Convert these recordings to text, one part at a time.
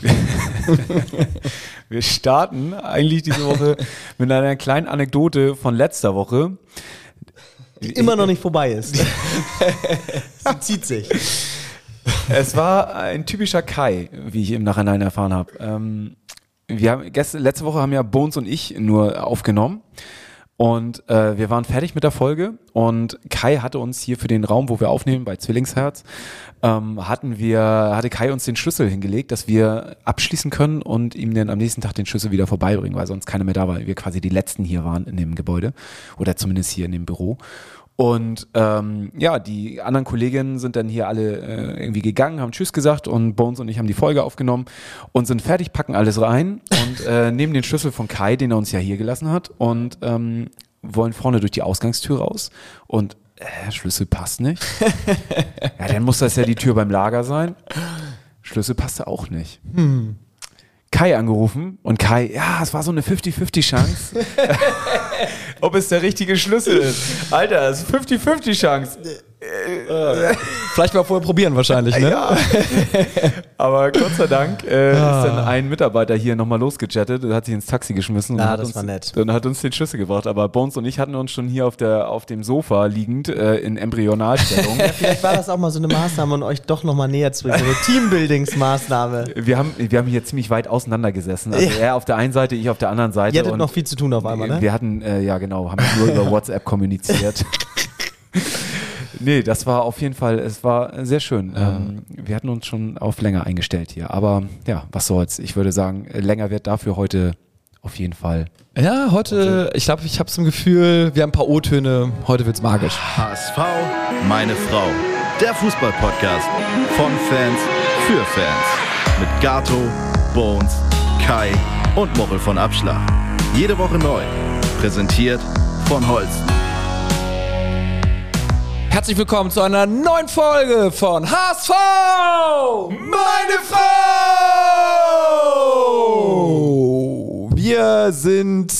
Wir starten eigentlich diese Woche mit einer kleinen Anekdote von letzter Woche. Die immer noch nicht vorbei ist. Sie zieht sich. Es war ein typischer Kai, wie ich im Nachhinein erfahren habe. Ähm, wir haben gestern, letzte Woche haben ja Bones und ich nur aufgenommen. Und äh, wir waren fertig mit der Folge und Kai hatte uns hier für den Raum, wo wir aufnehmen, bei Zwillingsherz, ähm, hatten wir, hatte Kai uns den Schlüssel hingelegt, dass wir abschließen können und ihm dann am nächsten Tag den Schlüssel wieder vorbeibringen, weil sonst keiner mehr da war. Wir quasi die letzten hier waren in dem Gebäude oder zumindest hier in dem Büro. Und ähm, ja, die anderen Kolleginnen sind dann hier alle äh, irgendwie gegangen, haben Tschüss gesagt und Bones und ich haben die Folge aufgenommen und sind fertig, packen alles rein und äh, nehmen den Schlüssel von Kai, den er uns ja hier gelassen hat und ähm, wollen vorne durch die Ausgangstür raus und äh, Schlüssel passt nicht. ja, dann muss das ja die Tür beim Lager sein. Schlüssel passte auch nicht. Hm. Kai angerufen und Kai, ja, es war so eine 50-50 Chance, ob es der richtige Schlüssel ist. Alter, es ist 50-50 Chance. Vielleicht mal vorher probieren wahrscheinlich, ne? Ja. Aber Gott sei Dank äh, ist dann ein Mitarbeiter hier nochmal losgechattet und hat sich ins Taxi geschmissen. Ah, und hat das uns, war nett. Und hat uns den Schlüssel gebracht. Aber Bones und ich hatten uns schon hier auf, der, auf dem Sofa liegend äh, in Embryonalstellung. Vielleicht war das auch mal so eine Maßnahme, um euch doch nochmal näher zu bringen. So eine Teambuildingsmaßnahme. wir, haben, wir haben hier ziemlich weit auseinander gesessen. Also er auf der einen Seite, ich auf der anderen Seite. Ihr hattet und noch viel zu tun auf einmal, ne? Wir hatten, äh, ja genau, haben nur über WhatsApp kommuniziert. Nee, das war auf jeden Fall, es war sehr schön. Ähm, wir hatten uns schon auf länger eingestellt hier. Aber ja, was soll's. Ich würde sagen, länger wird dafür heute auf jeden Fall. Ja, heute, ich glaube, ich habe so ein Gefühl, wir haben ein paar O-Töne, heute wird's magisch. HSV, meine Frau. Der Fußball-Podcast von Fans für Fans. Mit Gato, Bones, Kai und Mochel von Abschlag. Jede Woche neu. Präsentiert von Holsten. Herzlich willkommen zu einer neuen Folge von HSV! Meine Frau! Wir sind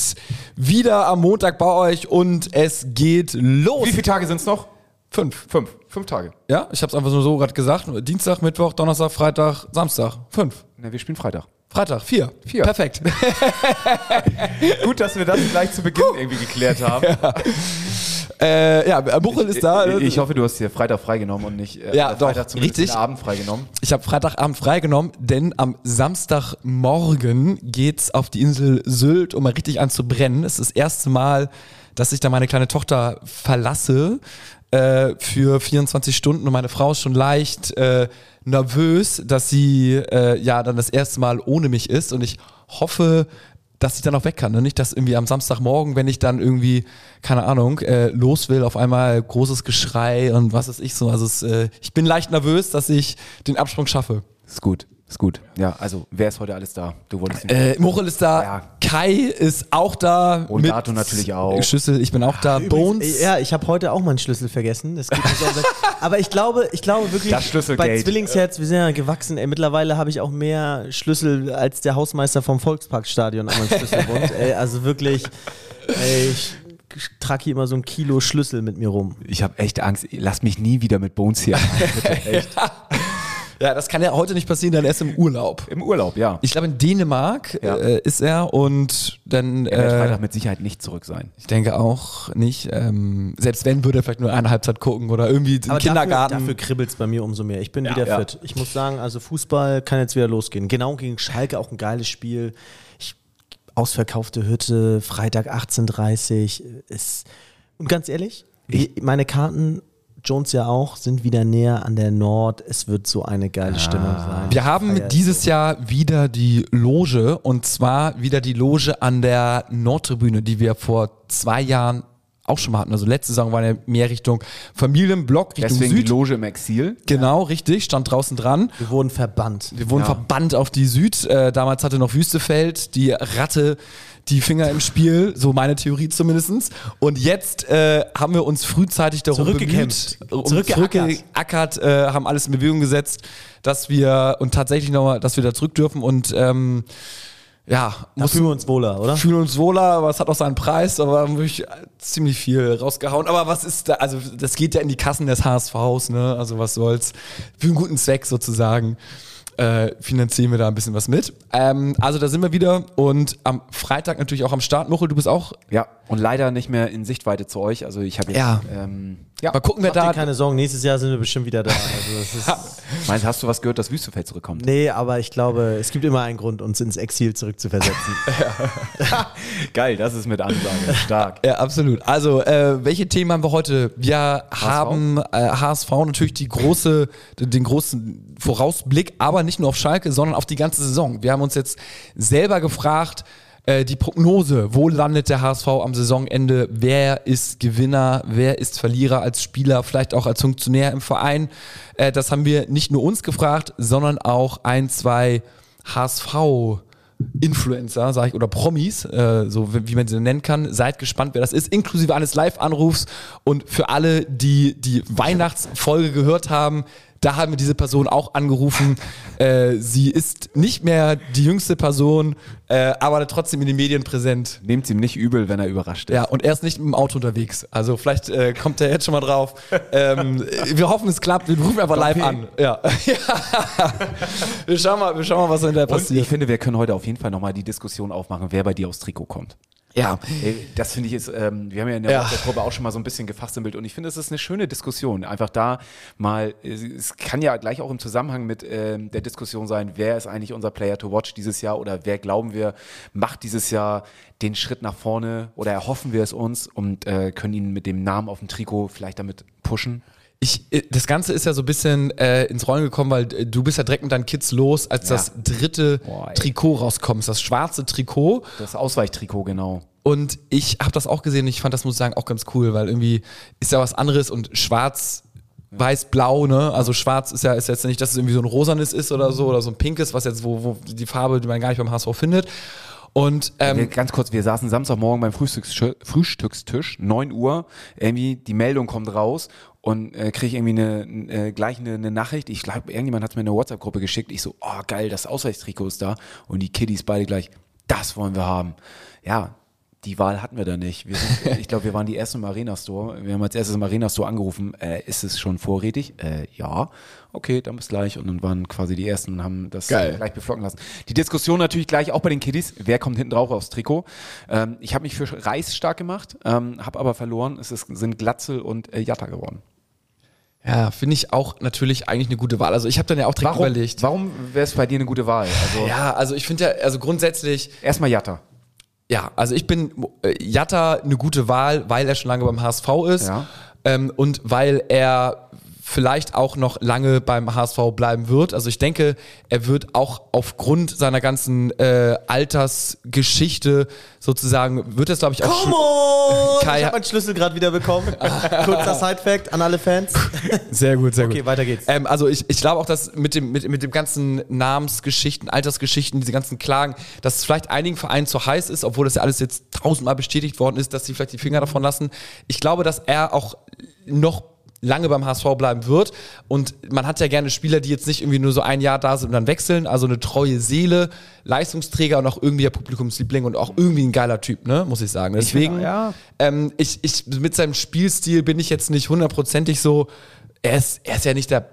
wieder am Montag bei euch und es geht los. Wie viele Tage sind's noch? Fünf. Fünf. Fünf Tage. Ja, ich habe es einfach nur so gerade gesagt. Dienstag, Mittwoch, Donnerstag, Freitag, Samstag. Fünf. Ne, wir spielen Freitag. Freitag, vier. Vier. Perfekt. Gut, dass wir das gleich zu Beginn irgendwie geklärt haben. Äh, ja, Buchel ist da. Ich, ich hoffe, du hast dir Freitag freigenommen und nicht äh, Ja, Freitag doch, richtig. Abend freigenommen. Ich habe Freitagabend freigenommen, denn am Samstagmorgen geht's auf die Insel Sylt, um mal richtig anzubrennen. Es ist das erste Mal, dass ich da meine kleine Tochter verlasse äh, für 24 Stunden und meine Frau ist schon leicht äh, nervös, dass sie äh, ja dann das erste Mal ohne mich ist und ich hoffe, dass ich dann auch weg kann. Ne? Nicht, dass irgendwie am Samstagmorgen, wenn ich dann irgendwie, keine Ahnung, äh, los will, auf einmal großes Geschrei und was ist ich so. Also es, äh, ich bin leicht nervös, dass ich den Absprung schaffe. Ist gut. Ist gut. Ja, also wer ist heute alles da? Du wolltest Äh, Mochel ist da, Ja. Kai ist auch da. Und Dato natürlich auch. Schüssel, ich bin auch da. Bones. Ja, ich habe heute auch meinen Schlüssel vergessen. Das so sehr- Aber ich glaube, ich glaube wirklich, Das bei Zwillingsherz, wir sind ja gewachsen. Ey, mittlerweile habe ich auch mehr Schlüssel als der Hausmeister vom Volksparkstadion an meinem Schlüsselbund. ey, also wirklich, ey, ich trage hier immer so ein Kilo Schlüssel mit mir rum. Ich habe echt Angst. Lass mich nie wieder mit Bones hier. Bitte, echt. Ja, das kann ja heute nicht passieren, denn er ist im Urlaub. Im Urlaub, ja. Ich glaube, in Dänemark Ja. äh, ist er und dann. Er wird Äh, Freitag mit Sicherheit nicht zurück sein. ich denke auch nicht. Ähm, selbst wenn, würde er vielleicht nur eine Halbzeit gucken oder irgendwie im Kindergarten. dafür, dafür kribbelt es bei mir umso mehr. Ich bin wieder ja. fit. Ich muss sagen, also Fußball kann jetzt wieder losgehen. Genau gegen Schalke auch ein geiles Spiel. Ich, ausverkaufte Hütte, Freitag 18.30 Uhr. Ist, und ganz ehrlich, wie, meine Karten, Jones ja auch, sind wieder näher an der Nord. Es wird so eine geile Stimmung sein. Wir haben dieses Jahr wieder die Loge und zwar wieder die Loge an der Nordtribüne, die wir vor zwei Jahren auch schon mal hatten. Also letzte Saison war ja mehr Richtung Familienblock, Richtung Deswegen die Süd. Loge im Exil. Genau, richtig, stand draußen dran. Wir wurden verbannt. Wir wurden verbannt auf die Süd. Äh, damals hatte noch Wüstefeld die Ratte die Finger im Spiel, so meine Theorie zumindestens. Und jetzt äh, haben wir uns frühzeitig darum Zurückgekämpft. bemüht, um Zurückgeackert. zurückgeackert, äh, haben alles in Bewegung gesetzt, dass wir und tatsächlich nochmal, dass wir da zurück dürfen und ähm, ja, Da fühlen wir uns wohler, oder? fühlen uns wohler, aber es hat auch seinen Preis, aber haben wirklich ziemlich viel rausgehauen. Aber was ist da, also das geht ja in die Kassen des HSVs, ne? Also was soll's. Für einen guten Zweck sozusagen. äh, finanzieren wir da ein bisschen was mit. Ähm, also da sind wir wieder und am Freitag natürlich auch am Start. Muchel, du bist auch. Ja, und leider nicht mehr in Sichtweite zu euch. Also ich habe jetzt, Ja. ähm, Mal gucken, wer Mach dir da. keine Sorgen, nächstes Jahr sind wir bestimmt wieder da. Also das ist, meinst, hast du was gehört, dass Wüstefeld zurückkommt? nee, aber ich glaube, es gibt immer einen Grund, uns ins Exil zurückzuversetzen. Geil, das ist mit Ansage. Stark. Ja, absolut. Also, äh, welche Themen haben wir heute? Wir haben äh, HSV natürlich die große, den großen Vorausblick, aber nicht nur auf Schalke, sondern auf die ganze Saison. Wir haben uns jetzt selber gefragt, äh, die Prognose, wo landet der HSV am Saisonende? Wer ist Gewinner? Wer ist Verlierer als Spieler, vielleicht auch als Funktionär im Verein? Äh, das haben wir nicht nur uns gefragt, sondern auch ein, zwei HSV Influencer, sag ich, oder Promis, äh, so wie, wie man sie nennen kann. Seid gespannt, wer das ist, inklusive eines Live-Anrufs. Und für alle, die die Weihnachtsfolge gehört haben, da haben wir diese Person auch angerufen. Äh, sie ist nicht mehr die jüngste Person, äh, aber trotzdem in den Medien präsent. Nehmt ihm nicht übel, wenn er überrascht ist. Ja, und er ist nicht mit dem Auto unterwegs. Also vielleicht äh, kommt er jetzt schon mal drauf. ähm, wir hoffen, es klappt. Wir rufen einfach live an. Ja. ja. Wir, schauen mal, wir schauen mal, was hinterher Und passiert. ich finde, wir können heute auf jeden Fall nochmal die Diskussion aufmachen, wer bei dir aufs Trikot kommt. Ja. Ey, Das finde ich ist, ähm, wir haben ja in der Ja. WhatsApp-Gruppe auch schon mal so ein bisschen gefasst im Bild und ich finde, es ist eine schöne Diskussion. Einfach da mal, es- es kann ja gleich auch im Zusammenhang mit ähm, der Diskussion sein, wer ist eigentlich unser Player to watch dieses Jahr oder wer glauben wir macht dieses Jahr den Schritt nach vorne oder erhoffen wir es uns und äh, können ihn mit dem Namen auf dem Trikot vielleicht damit pushen. Ich, äh, das Ganze ist ja so ein bisschen äh, ins Rollen gekommen, weil äh, du bist ja direkt mit deinen Kids los, als Ja. das dritte Boah. Trikot rauskommt, das schwarze Trikot. Das Ausweichtrikot, genau. Und ich habe das auch gesehen und ich fand das, muss ich sagen, auch ganz cool, weil irgendwie ist ja was anderes und schwarz, weiß, blau, ne? Also schwarz ist ja ist jetzt nicht, dass es irgendwie so ein rosanes ist oder so oder so ein pinkes, was jetzt, wo, wo die Farbe, die man gar nicht beim HSV findet. Und ähm, wir, ganz kurz, wir saßen Samstagmorgen beim Frühstückstisch, Frühstückstisch 9 Uhr, irgendwie die Meldung kommt raus und äh, kriege ich irgendwie eine, äh, gleich eine, eine Nachricht. Ich glaube, irgendjemand hat es mir in der WhatsApp-Gruppe geschickt. Ich so, oh geil, das Ausweichstrikot ist da. Und die Kiddies beide gleich, das wollen wir haben. Ja, die Wahl hatten wir da nicht. Sind, ich glaube, wir waren die ersten im Arena Store. Wir haben als erstes im Arena Store angerufen. Äh, ist es schon vorrätig? Äh, ja. Okay, dann bis gleich. Und dann waren quasi die ersten und haben das Geil. gleich beflocken lassen. Die Diskussion natürlich gleich auch bei den Kiddies. Wer kommt hinten drauf aufs Trikot? Ähm, ich habe mich für Reis stark gemacht, ähm, habe aber verloren. Es ist, sind Glatzel und äh, Jatta geworden. ja, finde ich auch natürlich eigentlich eine gute Wahl. Also ich habe dann ja auch direkt überlegt. Warum wäre es bei dir eine gute Wahl? Also Ja, also ich finde ja, also grundsätzlich, erstmal Jatta. Ja, also ich bin äh, Jatta eine gute Wahl, weil er schon lange beim HSV ist Ja. ähm, und weil er vielleicht auch noch lange beim HSV bleiben wird. Also ich denke, er wird auch aufgrund seiner ganzen äh, Altersgeschichte sozusagen, wird es glaube ich auch Come on! Kai- ich habe meinen Schlüssel gerade wieder bekommen. Kurzer Side-Fact an alle Fans. Sehr gut, sehr gut. Okay, weiter geht's. Ähm, also ich, ich glaube auch, dass mit dem, mit, mit dem ganzen Namensgeschichten, Altersgeschichten, diese ganzen Klagen, dass es vielleicht einigen Vereinen zu heiß ist, obwohl das ja alles jetzt tausendmal bestätigt worden ist, dass sie vielleicht die Finger davon lassen. Ich glaube, dass er auch noch lange beim HSV bleiben wird. Und man hat ja gerne Spieler, die jetzt nicht irgendwie nur so ein Jahr da sind und dann wechseln. Also eine treue Seele, Leistungsträger und auch irgendwie der Publikumsliebling und auch irgendwie ein geiler Typ, ne, muss ich sagen. Deswegen, finde, ja. ähm, ich, ich, mit seinem Spielstil bin ich jetzt nicht hundertprozentig so, er ist, er ist ja nicht der,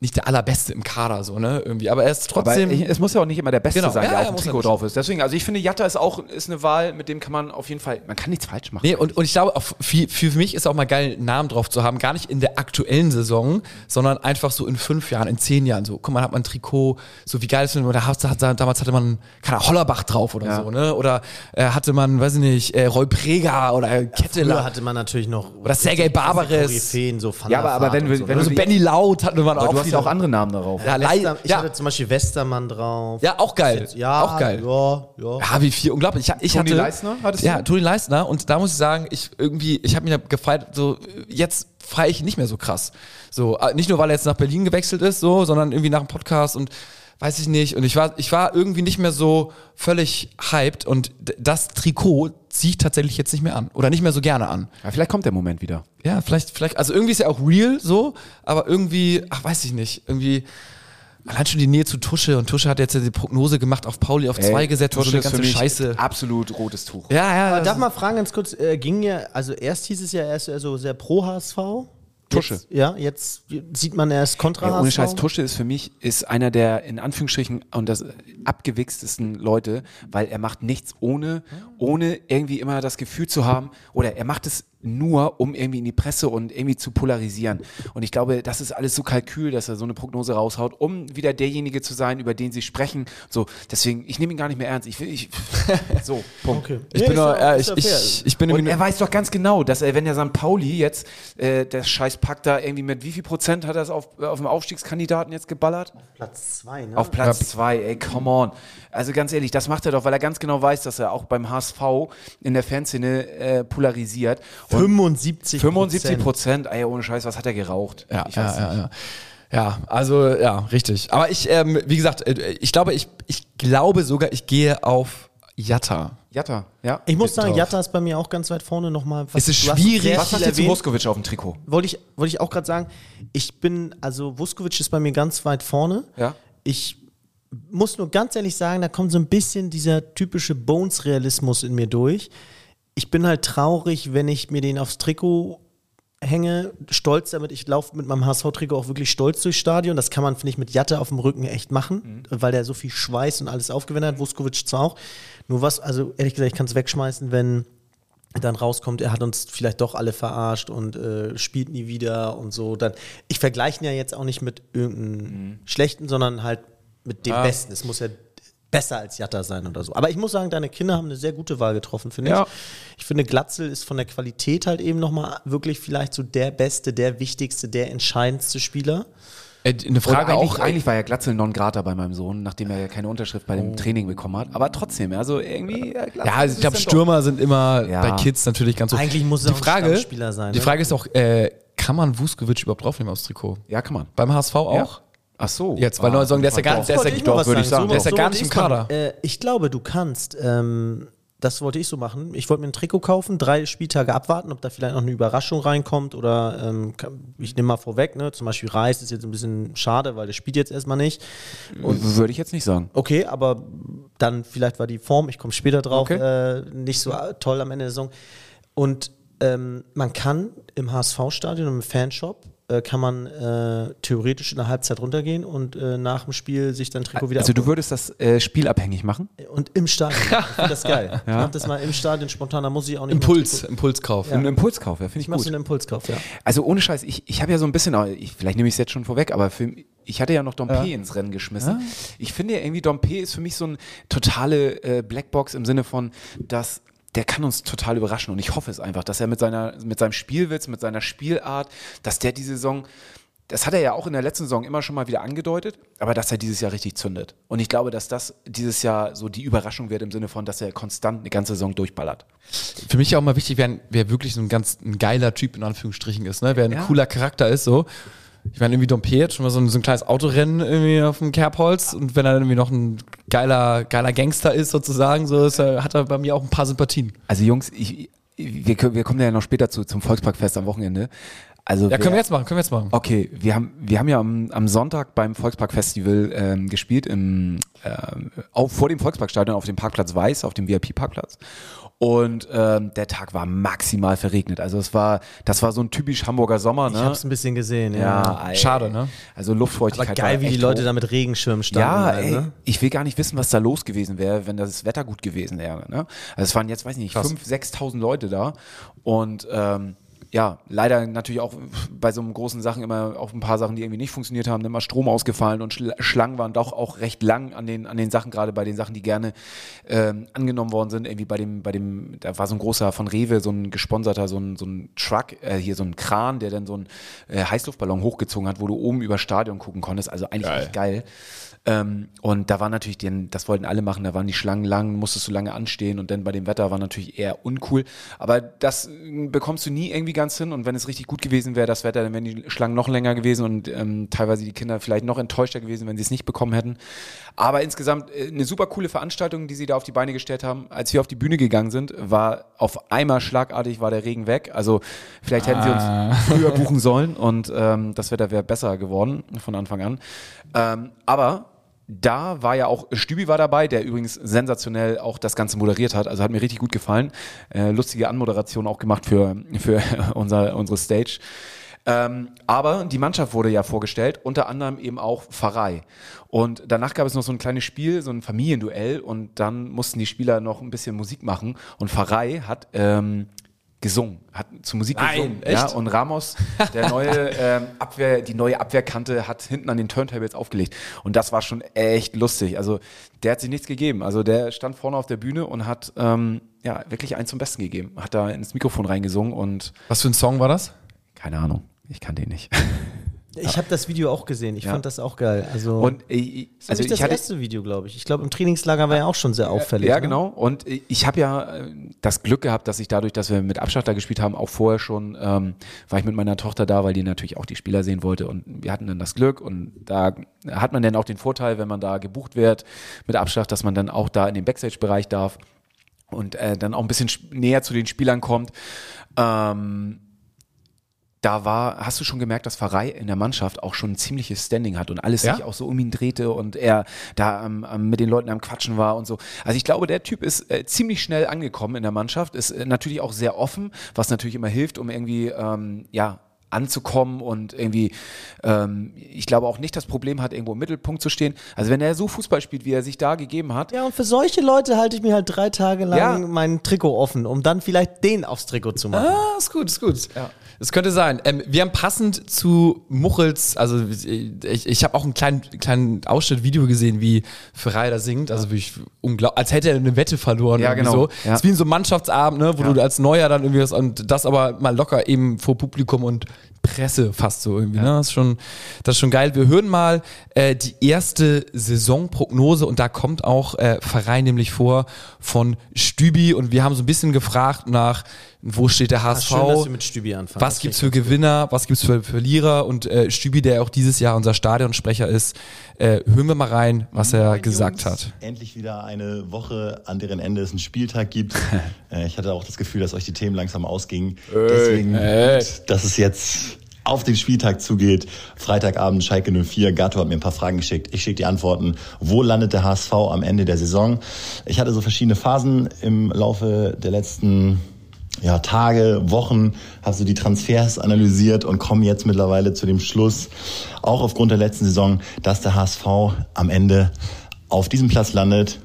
nicht der allerbeste im Kader, so, ne, irgendwie, aber er ist Aber trotzdem. ich, es muss ja auch nicht immer der Beste Genau. sein, Ja, der ja, auf dem Trikot drauf ist. Deswegen, also ich finde, Jatta ist auch ist eine Wahl, mit dem kann man auf jeden Fall, man kann nichts falsch machen. Nee, und, und ich glaube, auch für, für mich ist auch mal geil, einen Namen drauf zu haben. Gar nicht in der aktuellen Saison, sondern einfach so in fünf Jahren, in zehn Jahren. So, guck mal, hat man ein Trikot, so wie geil ist es, oder hat, hat, damals hatte man, keine Ahnung, Hollerbach drauf oder Ja. so, ne? Oder äh, hatte man, weiß ich nicht, äh, Roy Preger oder Ketteler. hatte man natürlich noch Oder Sergei Barbares. So Ja, aber- aber wenn so, wenn ne? oder so Benny Laut hatten wir aber auch wieder. auch andere Namen darauf. Ja, Wester, ich ja. hatte zum Beispiel Westermann drauf. Ja, auch geil. Ja, auch geil. Ja, ja. Ja, wie viel, unglaublich. Ich, ich Toni hatte, Leistner hattest du? Ja, Toni Leistner. Und da muss ich sagen, ich irgendwie, ich habe mich gefeiert, so, jetzt feiere ich ihn nicht mehr so krass. So, äh, nicht nur, weil er jetzt nach Berlin gewechselt ist, so, sondern irgendwie nach dem Podcast und weiß ich nicht. Und ich war, ich war irgendwie nicht mehr so völlig hyped und das Trikot ziehe ich tatsächlich jetzt nicht mehr an. Oder nicht mehr so gerne an. Ja, vielleicht kommt der Moment wieder. Ja, vielleicht, vielleicht, also irgendwie ist er auch real so, aber irgendwie, ach, weiß ich nicht, irgendwie. Allein schon die Nähe zu Tusche und Tusche hat jetzt ja die Prognose gemacht auf Pauli auf zwei gesetzt und so eine Tusche ist ganze Scheiße. Absolut rotes Tuch. Ja, ja. Aber darf ist- mal fragen ganz kurz, äh, ging ja, also erst hieß es ja erst so sehr pro HSV Tusche. Jetzt, ja, jetzt sieht man erst Kontra Ja, ohne. Scheiß, Tusche ist für mich ist einer der in Anführungsstrichen und das abgewichstesten Leute, weil er macht nichts ohne, ohne irgendwie immer das Gefühl zu haben, oder er macht es nur, um irgendwie in die Presse und irgendwie zu polarisieren. Und ich glaube, das ist alles so Kalkül, dass er so eine Prognose raushaut, um wieder derjenige zu sein, über den sie sprechen. So, deswegen, ich nehme ihn gar nicht mehr ernst. Ich will, ich, so, Punkt. Okay. Ich Ja, bin nur, ja- äh, ich, ja ich, ich bin Und er weiß doch ganz genau, dass er, wenn der St. Pauli jetzt, äh, der Scheißpack da irgendwie mit wie viel Prozent hat er es auf, auf dem Aufstiegskandidaten jetzt geballert? Platz zwei, ne? Auf Platz zwei, ey, come on. Also ganz ehrlich, das macht er doch, weil er ganz genau weiß, dass er auch beim HSV in der Fanszene äh, polarisiert. Und 75% 75 Prozent, ey, ohne Scheiß, was hat er geraucht? Ja, ich ja, weiß ja, nicht. ja. Ja, also ja, richtig. Aber ich, ähm, wie gesagt, äh, ich glaube, ich, ich glaube sogar, ich gehe auf Jatta. Jatta, ja. Ich muss sagen, drauf. Jatta ist bei mir auch ganz weit vorne nochmal. Es ist schwierig. Was zu erwähnt. Vuskovic auf dem Trikot? Wollte ich, wollte ich auch gerade sagen, ich bin, also Vuskovic ist bei mir ganz weit vorne. Ja. Ich muss nur ganz ehrlich sagen, da kommt so ein bisschen dieser typische Bones-Realismus in mir durch. Ich bin halt traurig, wenn ich mir den aufs Trikot hänge, stolz damit. Ich laufe mit meinem HSV-Trikot auch wirklich stolz durchs Stadion. Das kann man, finde ich, mit Jatte auf dem Rücken echt machen, weil der so viel Schweiß und alles aufgewendet hat. Vuskovic zwar auch. Nur was, also ehrlich gesagt, ich kann es wegschmeißen, wenn dann rauskommt, er hat uns vielleicht doch alle verarscht und äh, spielt nie wieder und so. Dann, ich vergleiche ihn ja jetzt auch nicht mit irgendeinem schlechten, sondern halt mit dem Besten. Es muss ja besser als Jatta sein oder so. Aber ich muss sagen, deine Kinder haben eine sehr gute Wahl getroffen, finde Ja. ich. Ich finde, Glatzel ist von der Qualität halt eben nochmal wirklich vielleicht so der beste, der wichtigste, der entscheidendste Spieler. Äh, eine Frage eigentlich, auch. eigentlich war ja Glatzel non grata bei meinem Sohn, nachdem er ja keine Unterschrift bei dem Training bekommen hat. Aber trotzdem, also irgendwie. äh, Glatzel Ja, also ich glaube, Stürmer sind immer Ja. bei Kids natürlich ganz so. Eigentlich muss er die auch ein Frage, Stammspieler sein, Die ne? Frage ist auch, äh, kann man Vuskovic überhaupt draufnehmen aufs Trikot? Ja, kann man. Beim HSV auch? Ach so. Jetzt, weil neue sagen, der ist ja gar nicht, der ist ja, Wollte ich doch, mal was würde ich sagen, der ist ja gar nicht im. Kader. Äh, ich glaube, du kannst, ähm, das wollte ich so machen. Ich wollte mir ein Trikot kaufen, drei Spieltage abwarten, ob da vielleicht noch eine Überraschung reinkommt oder ähm, ich nehme mal vorweg, ne? zum Beispiel Reis ist jetzt ein bisschen schade, weil der spielt jetzt erstmal nicht. Und würde ich jetzt nicht sagen. Okay, aber dann vielleicht war die Form, ich komme später drauf, Okay. äh, nicht so toll am Ende der Saison. Und ähm, man kann im HSV-Stadion, im Fanshop, äh, kann man äh, theoretisch in der Halbzeit runtergehen und äh, nach dem Spiel sich dann Trikot wieder Also du abholen. würdest das äh, spielabhängig machen? Und im Stadion. Ich finde das geil. Ich mach das mal im Stadion spontan, da muss ich auch nicht. Impuls, Impulskauf. Ein Impulskauf, ja, finde Ich ich mach so gut. einen Impulskauf, ja. Also ohne Scheiß, ich, ich habe ja so ein bisschen, ich, vielleicht nehme ich es jetzt schon vorweg, aber für, ich hatte ja noch Dompe ins Rennen geschmissen. Ich finde ja irgendwie, Dompe ist für mich so eine totale äh, Blackbox im Sinne von, dass der kann uns total überraschen und ich hoffe es einfach, dass er mit, seiner, mit seinem Spielwitz, mit seiner Spielart, dass der diese Saison, das hat er ja auch in der letzten Saison immer schon mal wieder angedeutet, aber dass er dieses Jahr richtig zündet. Und ich glaube, dass das dieses Jahr so die Überraschung wird im Sinne von, dass er konstant eine ganze Saison durchballert. Für mich auch mal wichtig, wer, wer wirklich so ein ganz ein geiler Typ in Anführungsstrichen ist, ne? wer ein Ja. cooler Charakter ist, so. Ich meine, irgendwie Dompe hat schon mal so ein, so ein kleines Autorennen irgendwie auf dem Kerbholz und wenn er dann irgendwie noch ein geiler, geiler Gangster ist, sozusagen, so ist hat er bei mir auch ein paar Sympathien. Also Jungs, ich, wir, können- wir kommen ja noch später zu, zum Volksparkfest am Wochenende. Also Ja, können wer- wir jetzt machen, können wir jetzt machen. Okay, wir haben, wir haben ja am, am Sonntag beim Volkspark-Festival ähm, gespielt, im, ähm, auf, vor dem Volksparkstadion auf dem Parkplatz Weiß, auf dem VIP-Parkplatz. Und ähm, der Tag war maximal verregnet. Also es war, das war so ein typisch Hamburger Sommer, Ich ne? hab's ein bisschen gesehen, ja. ja, ey. Schade, ne? Also Aber Luftfeuchtigkeit. geil, war wie die Leute hoch. da mit Regenschirmen standen. Ja, halt, ey, ne? ich will gar nicht wissen, was da los gewesen wäre, wenn das Wetter gut gewesen wäre. Ne? Also es waren jetzt, weiß ich nicht, Krass. 5.000, 6.000 Leute da. Und ähm, ja, leider natürlich auch bei so großen Sachen immer auch ein paar Sachen, die irgendwie nicht funktioniert haben, immer Strom ausgefallen und Schl Schlangen waren doch auch recht lang an den, an den Sachen, gerade bei den Sachen, die gerne ähm, angenommen worden sind. Irgendwie bei dem, bei dem, da war so ein großer von Rewe, so ein gesponserter, so ein, so ein Truck, äh, hier so ein Kran, der dann so einen äh, Heißluftballon hochgezogen hat, wo du oben über Stadion gucken konntest. Also eigentlich echt geil. Ähm, und da war natürlich, den, das wollten alle machen, da waren die Schlangen lang, musstest du lange anstehen und dann bei dem Wetter war natürlich eher uncool. Aber das äh, bekommst du nie irgendwie ganz hin und wenn es richtig gut gewesen wäre, das Wetter, dann wären die Schlangen noch länger gewesen und ähm, teilweise die Kinder vielleicht noch enttäuschter gewesen, wenn sie es nicht bekommen hätten. Aber insgesamt äh, eine super coole Veranstaltung, die sie da auf die Beine gestellt haben. Als wir auf die Bühne gegangen sind, war auf einmal schlagartig war der Regen weg. Also vielleicht hätten sie uns früher buchen sollen und ähm, das Wetter wäre besser geworden von Anfang an. Ähm, aber da war ja auch, Stübi war dabei, der übrigens sensationell auch das Ganze moderiert hat. Also hat mir richtig gut gefallen. Äh, lustige Anmoderation auch gemacht für, für unser, unsere Stage. Ähm, aber die Mannschaft wurde ja vorgestellt, unter anderem eben auch Pfarrei. Und danach gab es noch so ein kleines Spiel, so ein Familienduell und dann mussten die Spieler noch ein bisschen Musik machen und Pfarrei hat ähm, gesungen, hat zu Musik Nein, gesungen. echt? Ja, und Ramos, der neue ähm, Abwehr, die neue Abwehrkante, hat hinten an den Turntables aufgelegt. Und das war schon echt lustig. Also der hat sich nichts gegeben. Also der stand vorne auf der Bühne und hat ähm, ja wirklich eins zum Besten gegeben. Hat da ins Mikrofon reingesungen und Was für ein Song war das? keine Ahnung, ich kann den nicht. Ich habe das Video auch gesehen. Ich Ja. fand das auch geil. Also, Und äh, das ist also nicht das ich hatte erste Video, glaube ich. Ich glaube, im Trainingslager war ja auch schon sehr auffällig. Ja, ne? genau. Und ich habe ja äh, das Glück gehabt, dass ich dadurch, dass wir mit da gespielt haben, auch vorher schon ähm, war ich mit meiner Tochter da, weil die natürlich auch die Spieler sehen wollte. Und wir hatten dann das Glück und da hat man dann auch den Vorteil, wenn man da gebucht wird mit Abstand, dass man dann auch da in den Backstage-Bereich darf und äh, dann auch ein bisschen näher zu den Spielern kommt. Ähm, da war, hast du schon gemerkt, dass Pfarrei in der Mannschaft auch schon ein ziemliches Standing hat und alles Ja? sich auch so um ihn drehte und er da ähm, ähm, mit den Leuten am Quatschen war und so. Also ich glaube, der Typ ist äh, ziemlich schnell angekommen in der Mannschaft, ist äh, natürlich auch sehr offen, was natürlich immer hilft, um irgendwie, ähm, ja, anzukommen und irgendwie, ähm, ich glaube auch nicht das Problem hat, irgendwo im Mittelpunkt zu stehen. Also wenn er so Fußball spielt, wie er sich da gegeben hat, Ja, und für solche Leute halte ich mir halt drei Tage lang Ja. mein Trikot offen, um dann vielleicht den aufs Trikot zu machen. Ah, ist gut, ist gut. Es könnte sein. Ähm, wir haben passend zu Muchels, also ich, ich habe auch einen kleinen, kleinen Ausschnitt Video gesehen, wie Ferrari da singt. Also wirklich unglaublich, als hätte er eine Wette verloren. Ja, genau. So. Ja. Das ist wie in so einem Mannschaftsabend, ne, wo Ja. du als Neuer dann irgendwie was, und das aber mal locker eben vor Publikum und Presse fast so irgendwie. Ne? Das, ist schon, das ist schon geil. Wir hören mal äh, die erste Saisonprognose und da kommt auch äh, Verein nämlich vor von Stübi und wir haben so ein bisschen gefragt nach, wo steht der HSV? schön, mit Stübi anfängst. Was gibt's für Gewinner, was gibt's für Verlierer und äh, Stübi, der auch dieses Jahr unser Stadionsprecher ist, äh, hören wir mal rein, was er Moin, gesagt Jungs. hat. Endlich wieder eine Woche, an deren Ende es einen Spieltag gibt. Äh, ich hatte auch das Gefühl, dass euch die Themen langsam ausgingen. Deswegen, ey. dass es jetzt auf den Spieltag zugeht. Freitagabend Schalke 04. Gato hat mir ein paar Fragen geschickt. Ich schicke die Antworten. Wo landet der HSV am Ende der Saison? Ich hatte so verschiedene Phasen im Laufe der letzten ja, Tage, Wochen, habe so die Transfers analysiert und komme jetzt mittlerweile zu dem Schluss, auch aufgrund der letzten Saison, dass der HSV am Ende auf diesem Platz landet.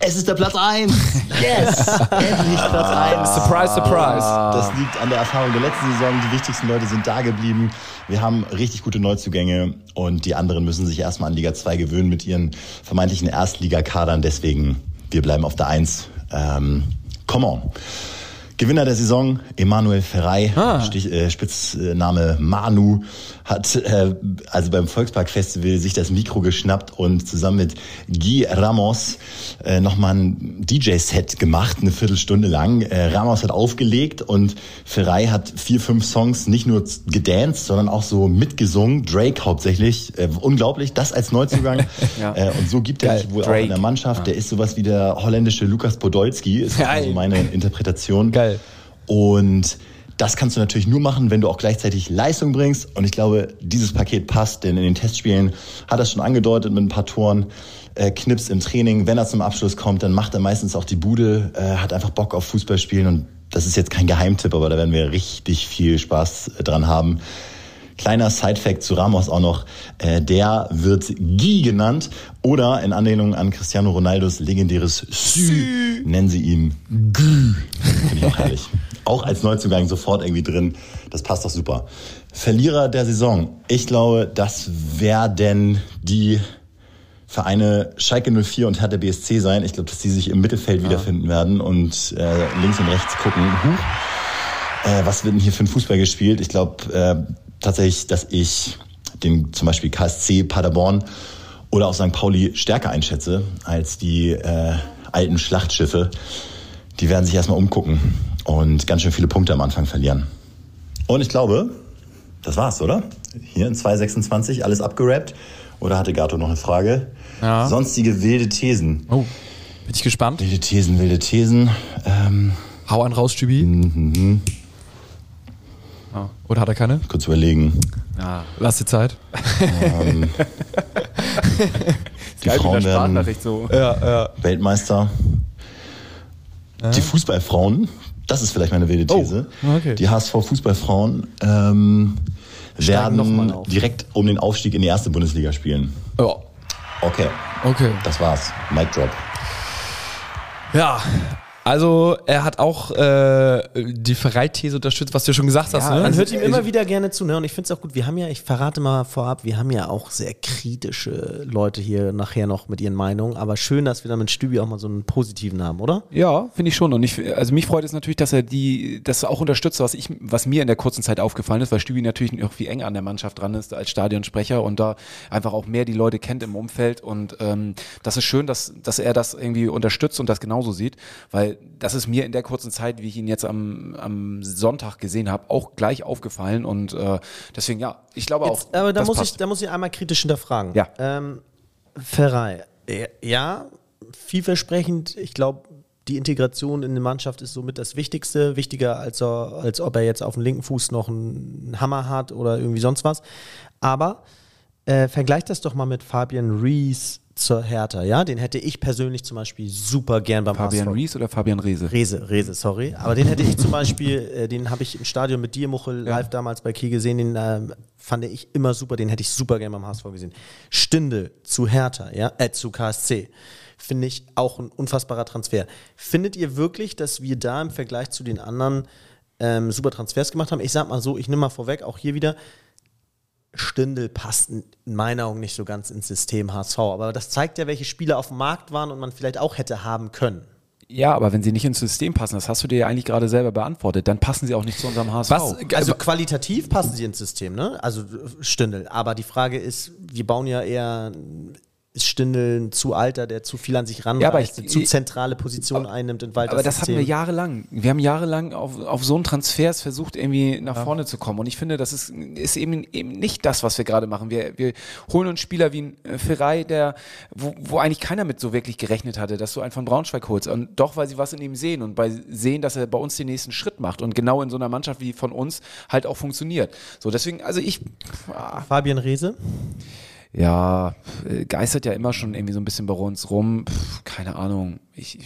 Es ist der Platz eins. Yes! Endlich Platz eins. Surprise, surprise. Das liegt an der Erfahrung der letzten Saison. Die wichtigsten Leute sind da geblieben. Wir haben richtig gute Neuzugänge und die anderen müssen sich erstmal an Liga 2 gewöhnen mit ihren vermeintlichen Erstligakadern. Deswegen, wir bleiben auf der Eins. Ähm, come on. Gewinner der Saison, Emanuel Ferrei, Stich, äh, Spitzname Manu, hat äh, also beim Volkspark Festival sich das Mikro geschnappt und zusammen mit Guy Ramos äh, nochmal ein DJ-Set gemacht, eine Viertelstunde lang. Äh, Ramos hat aufgelegt und Ferrei hat vier, fünf Songs nicht nur gedanced, sondern auch so mitgesungen. Drake hauptsächlich. Äh, unglaublich, das als Neuzugang. Ja. äh, und so gibt er sich wohl auch Drake. in der Mannschaft. Der ist sowas wie der holländische Lukas Podolski, ist Geil. also meine Interpretation. Geil. Und das kannst du natürlich nur machen, wenn du auch gleichzeitig Leistung bringst. Und ich glaube, dieses Paket passt, denn in den Testspielen hat er schon angedeutet mit ein paar Toren. Äh, Knips im Training, wenn er zum Abschluss kommt, dann macht er meistens auch die Bude, äh, hat einfach Bock auf Fußball spielen und das ist jetzt kein Geheimtipp, aber da werden wir richtig viel Spaß äh, dran haben. Kleiner Side-Fact zu Ramos auch noch. Äh, der wird Guy genannt oder in Anlehnung an Cristiano Ronaldos legendäres Sü nennen sie ihn Guy. Finde ich auch herrlich. Auch als Neuzugang sofort irgendwie drin. Das passt doch super. Verlierer der Saison. Ich glaube, das werden die Vereine Schalke 04 und Hertha BSC sein. Ich glaube, dass die sich im Mittelfeld wiederfinden werden und äh, links und rechts gucken. Huch, äh, was wird denn hier für ein Fußball gespielt? Ich glaube äh, tatsächlich, dass ich den zum Beispiel KSC Paderborn oder auch St. Pauli stärker einschätze als die äh, alten Schlachtschiffe. Die werden sich erstmal umgucken und ganz schön viele Punkte am Anfang verlieren. Und ich glaube, das war's, oder? Hier in 226 alles abgerappt. Oder hatte Gato noch eine Frage? Ja. Sonstige wilde Thesen. Oh, bin ich gespannt. Wilde Thesen, wilde Thesen. Ähm, Hau an raus, Stübi. Mhm. Oder hat er keine? kurz überlegen. ja, Lass dir Zeit. Ähm, die geil, Frauen werden so. Ja, ja. Weltmeister. Die Fußballfrauen, das ist vielleicht meine wilde Oh, These. okay. Die HSV-Fußballfrauen ähm, Steigen noch mal werden direkt um den Aufstieg in die erste Bundesliga spielen. Ja. Okay, Okay. das war's. Mic drop. Ja. Also er hat auch äh, die Freithese unterstützt, was du schon gesagt hast. ne? Man hört ihm Also- immer wieder gerne zu, ne? Und ich finde es auch gut. Wir haben ja, ich verrate mal vorab, wir haben ja auch sehr kritische Leute hier nachher noch mit ihren Meinungen. Aber schön, dass wir da mit Stübi auch mal so einen positiven haben, oder? Ja, finde ich schon. Und ich, also mich freut es natürlich, dass er die, das auch unterstützt, was ich, was mir in der kurzen Zeit aufgefallen ist, weil Stübi natürlich irgendwie eng an der Mannschaft dran ist als Stadionsprecher und da einfach auch mehr die Leute kennt im Umfeld. Und ähm, das ist schön, dass, dass er das irgendwie unterstützt und das genauso sieht, weil das ist mir in der kurzen Zeit, wie ich ihn jetzt am, am Sonntag gesehen habe, auch gleich aufgefallen. Und äh, deswegen, ja, ich glaube Jetzt, auch. aber da muss, ich, passt. da muss ich einmal kritisch hinterfragen. Ja. Ähm, Ferrei, äh, ja, vielversprechend. Ich glaube, die Integration in die Mannschaft ist somit das Wichtigste. Wichtiger, als, er, als ob er jetzt auf dem linken Fuß noch einen Hammer hat oder irgendwie sonst was. Aber äh, vergleich das doch mal mit Fabian Rees zur Hertha. Ja, den hätte ich persönlich zum Beispiel super gern beim Fabian HSV. Rees oder Fabian Rehse? Rese, Rese, sorry. Aber den hätte ich zum Beispiel, äh, den habe ich im Stadion mit dir, Muchel, live damals bei Kiel gesehen. Den ähm, fand ich immer super. Den hätte ich super gerne beim HSV gesehen. Stinde zu Hertha, ja, äh, zu KSC. Finde ich auch ein unfassbarer Transfer. Findet ihr wirklich, dass wir da im Vergleich zu den anderen ähm, super Transfers gemacht haben? Ich sag mal so, ich nehme mal vorweg, auch hier wieder, Stindel passt in meinen Augen nicht so ganz ins System HSV. Aber das zeigt ja, welche Spieler auf dem Markt waren und man vielleicht auch hätte haben können. Ja, aber wenn sie nicht ins System passen, das hast du dir ja eigentlich gerade selber beantwortet, dann passen sie auch nicht zu unserem HSV. Was, Also qualitativ passen sie ins System, ne? Also Stindel. Aber die Frage ist, wir bauen ja eher, ist Stindel ein zu alter, der zu viel an sich ranreißt, Ja, aber ich- zu zentrale Position einnimmt in Walters Aber das hatten wir System. jahrelang. Wir haben jahrelang auf, auf so einen Transfers versucht, irgendwie nach vorne zu kommen. Und ich finde, das ist, ist eben, eben nicht das, was wir gerade machen. Wir, wir holen uns Spieler wie ein äh, Ferrei, der, wo, wo eigentlich keiner mit so wirklich gerechnet hatte, dass du einen von Braunschweig holst. Und doch, weil sie was in ihm sehen und bei sehen, dass er bei uns den nächsten Schritt macht und genau in so einer Mannschaft wie von uns halt auch funktioniert. So, deswegen, also ich, ah, Fabian Rehse. Ja, äh, geistert ja immer schon irgendwie so ein bisschen bei uns rum. Pff, keine Ahnung. Ich,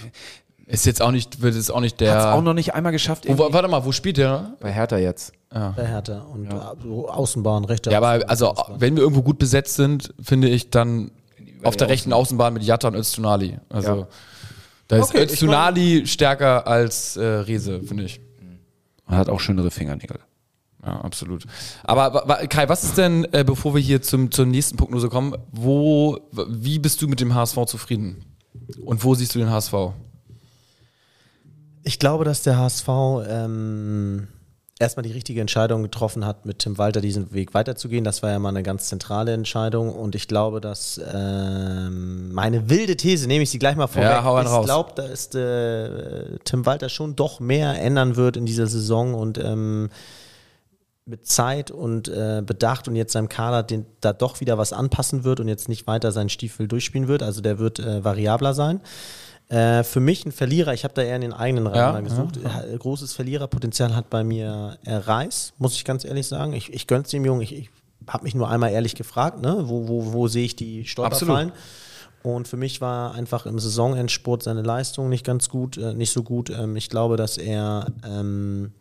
Ist jetzt auch nicht, wird es auch nicht hat's der. auch noch nicht einmal geschafft. Wo, irgendwie- warte mal, wo spielt der? bei Hertha jetzt. Bei Hertha und so Außenbahn, rechter Ja, aber Außenbahn, also Außenbahn. wenn wir irgendwo gut besetzt sind, finde ich dann auf der rechten Außenbahn mit Jatta und Öztunali. Also Ja. da ist Okay, Öztunali stärker als äh, Rese, finde ich. Und hat auch schönere Fingernägel. Ja, absolut. Aber Kai, was ist denn, äh, bevor wir hier zum, zum nächsten Punkt nur so kommen, wo, wie bist du mit dem HSV zufrieden? Und wo siehst du den HSV? Ich glaube, dass der HSV ähm, erstmal die richtige Entscheidung getroffen hat, mit Tim Walter diesen Weg weiterzugehen. Das war ja mal eine ganz zentrale Entscheidung. Und ich glaube, dass ähm, meine wilde These, nehme ich sie gleich mal vorweg, Ja, ich glaube, dass äh, Tim Walter schon doch mehr ändern wird in dieser Saison und ähm, mit Zeit und äh, Bedacht und jetzt seinem Kader den, da doch wieder was anpassen wird und jetzt nicht weiter seinen Stiefel durchspielen wird. Also der wird äh, variabler sein. Äh, für mich ein Verlierer, ich habe da eher in den eigenen Reihen Ja, mal gesucht. Äh, Großes Verliererpotenzial hat bei mir äh, Reis, muss ich ganz ehrlich sagen. Ich, ich gönn's dem Jungen. Ich, ich habe mich nur einmal ehrlich gefragt, ne? wo, wo, wo sehe ich die Stolperfallen. Und für mich war einfach im Saisonendspurt seine Leistung nicht ganz gut, äh, nicht so gut. Ähm, ich glaube, dass er ähm,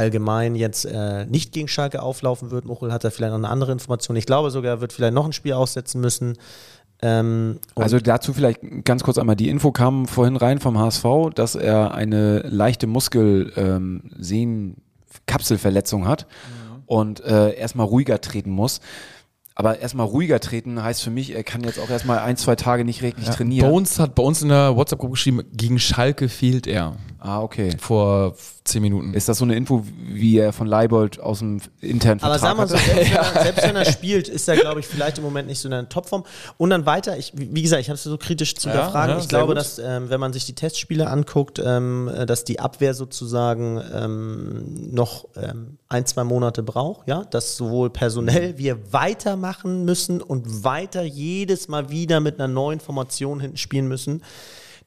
allgemein jetzt äh, nicht gegen Schalke auflaufen wird. Muchel hat da vielleicht noch eine andere Information. Ich glaube sogar, er wird vielleicht noch ein Spiel aussetzen müssen. Ähm, Also dazu vielleicht ganz kurz einmal, die Info kam vorhin rein vom HSV, dass er eine leichte Muskel ähm, hat und äh, erstmal ruhiger treten muss. Aber erstmal ruhiger treten heißt für mich, er kann jetzt auch erstmal ein, zwei Tage nicht wirklich trainieren. Bones hat bei uns in der WhatsApp-Gruppe geschrieben, gegen Schalke fehlt er. Ah, okay. Vor zehn Minuten. Ist das so eine Info, wie er von Leibold aus dem internen Aber Vertrag sag mal so, hatte? selbst, wenn er, selbst wenn er spielt, ist er, glaube ich, vielleicht im Moment nicht so in der Topform. Und dann weiter, ich, wie gesagt, ich habe es so kritisch zu Ja, hinterfragen. ja, ich sehr glaube, gut. dass, ähm, wenn man sich die Testspiele anguckt, ähm, äh, dass die Abwehr sozusagen ähm, noch ähm, ein, zwei Monate braucht, ja, dass sowohl personell wir weitermachen müssen und weiter jedes Mal wieder mit einer neuen Formation hinten spielen müssen,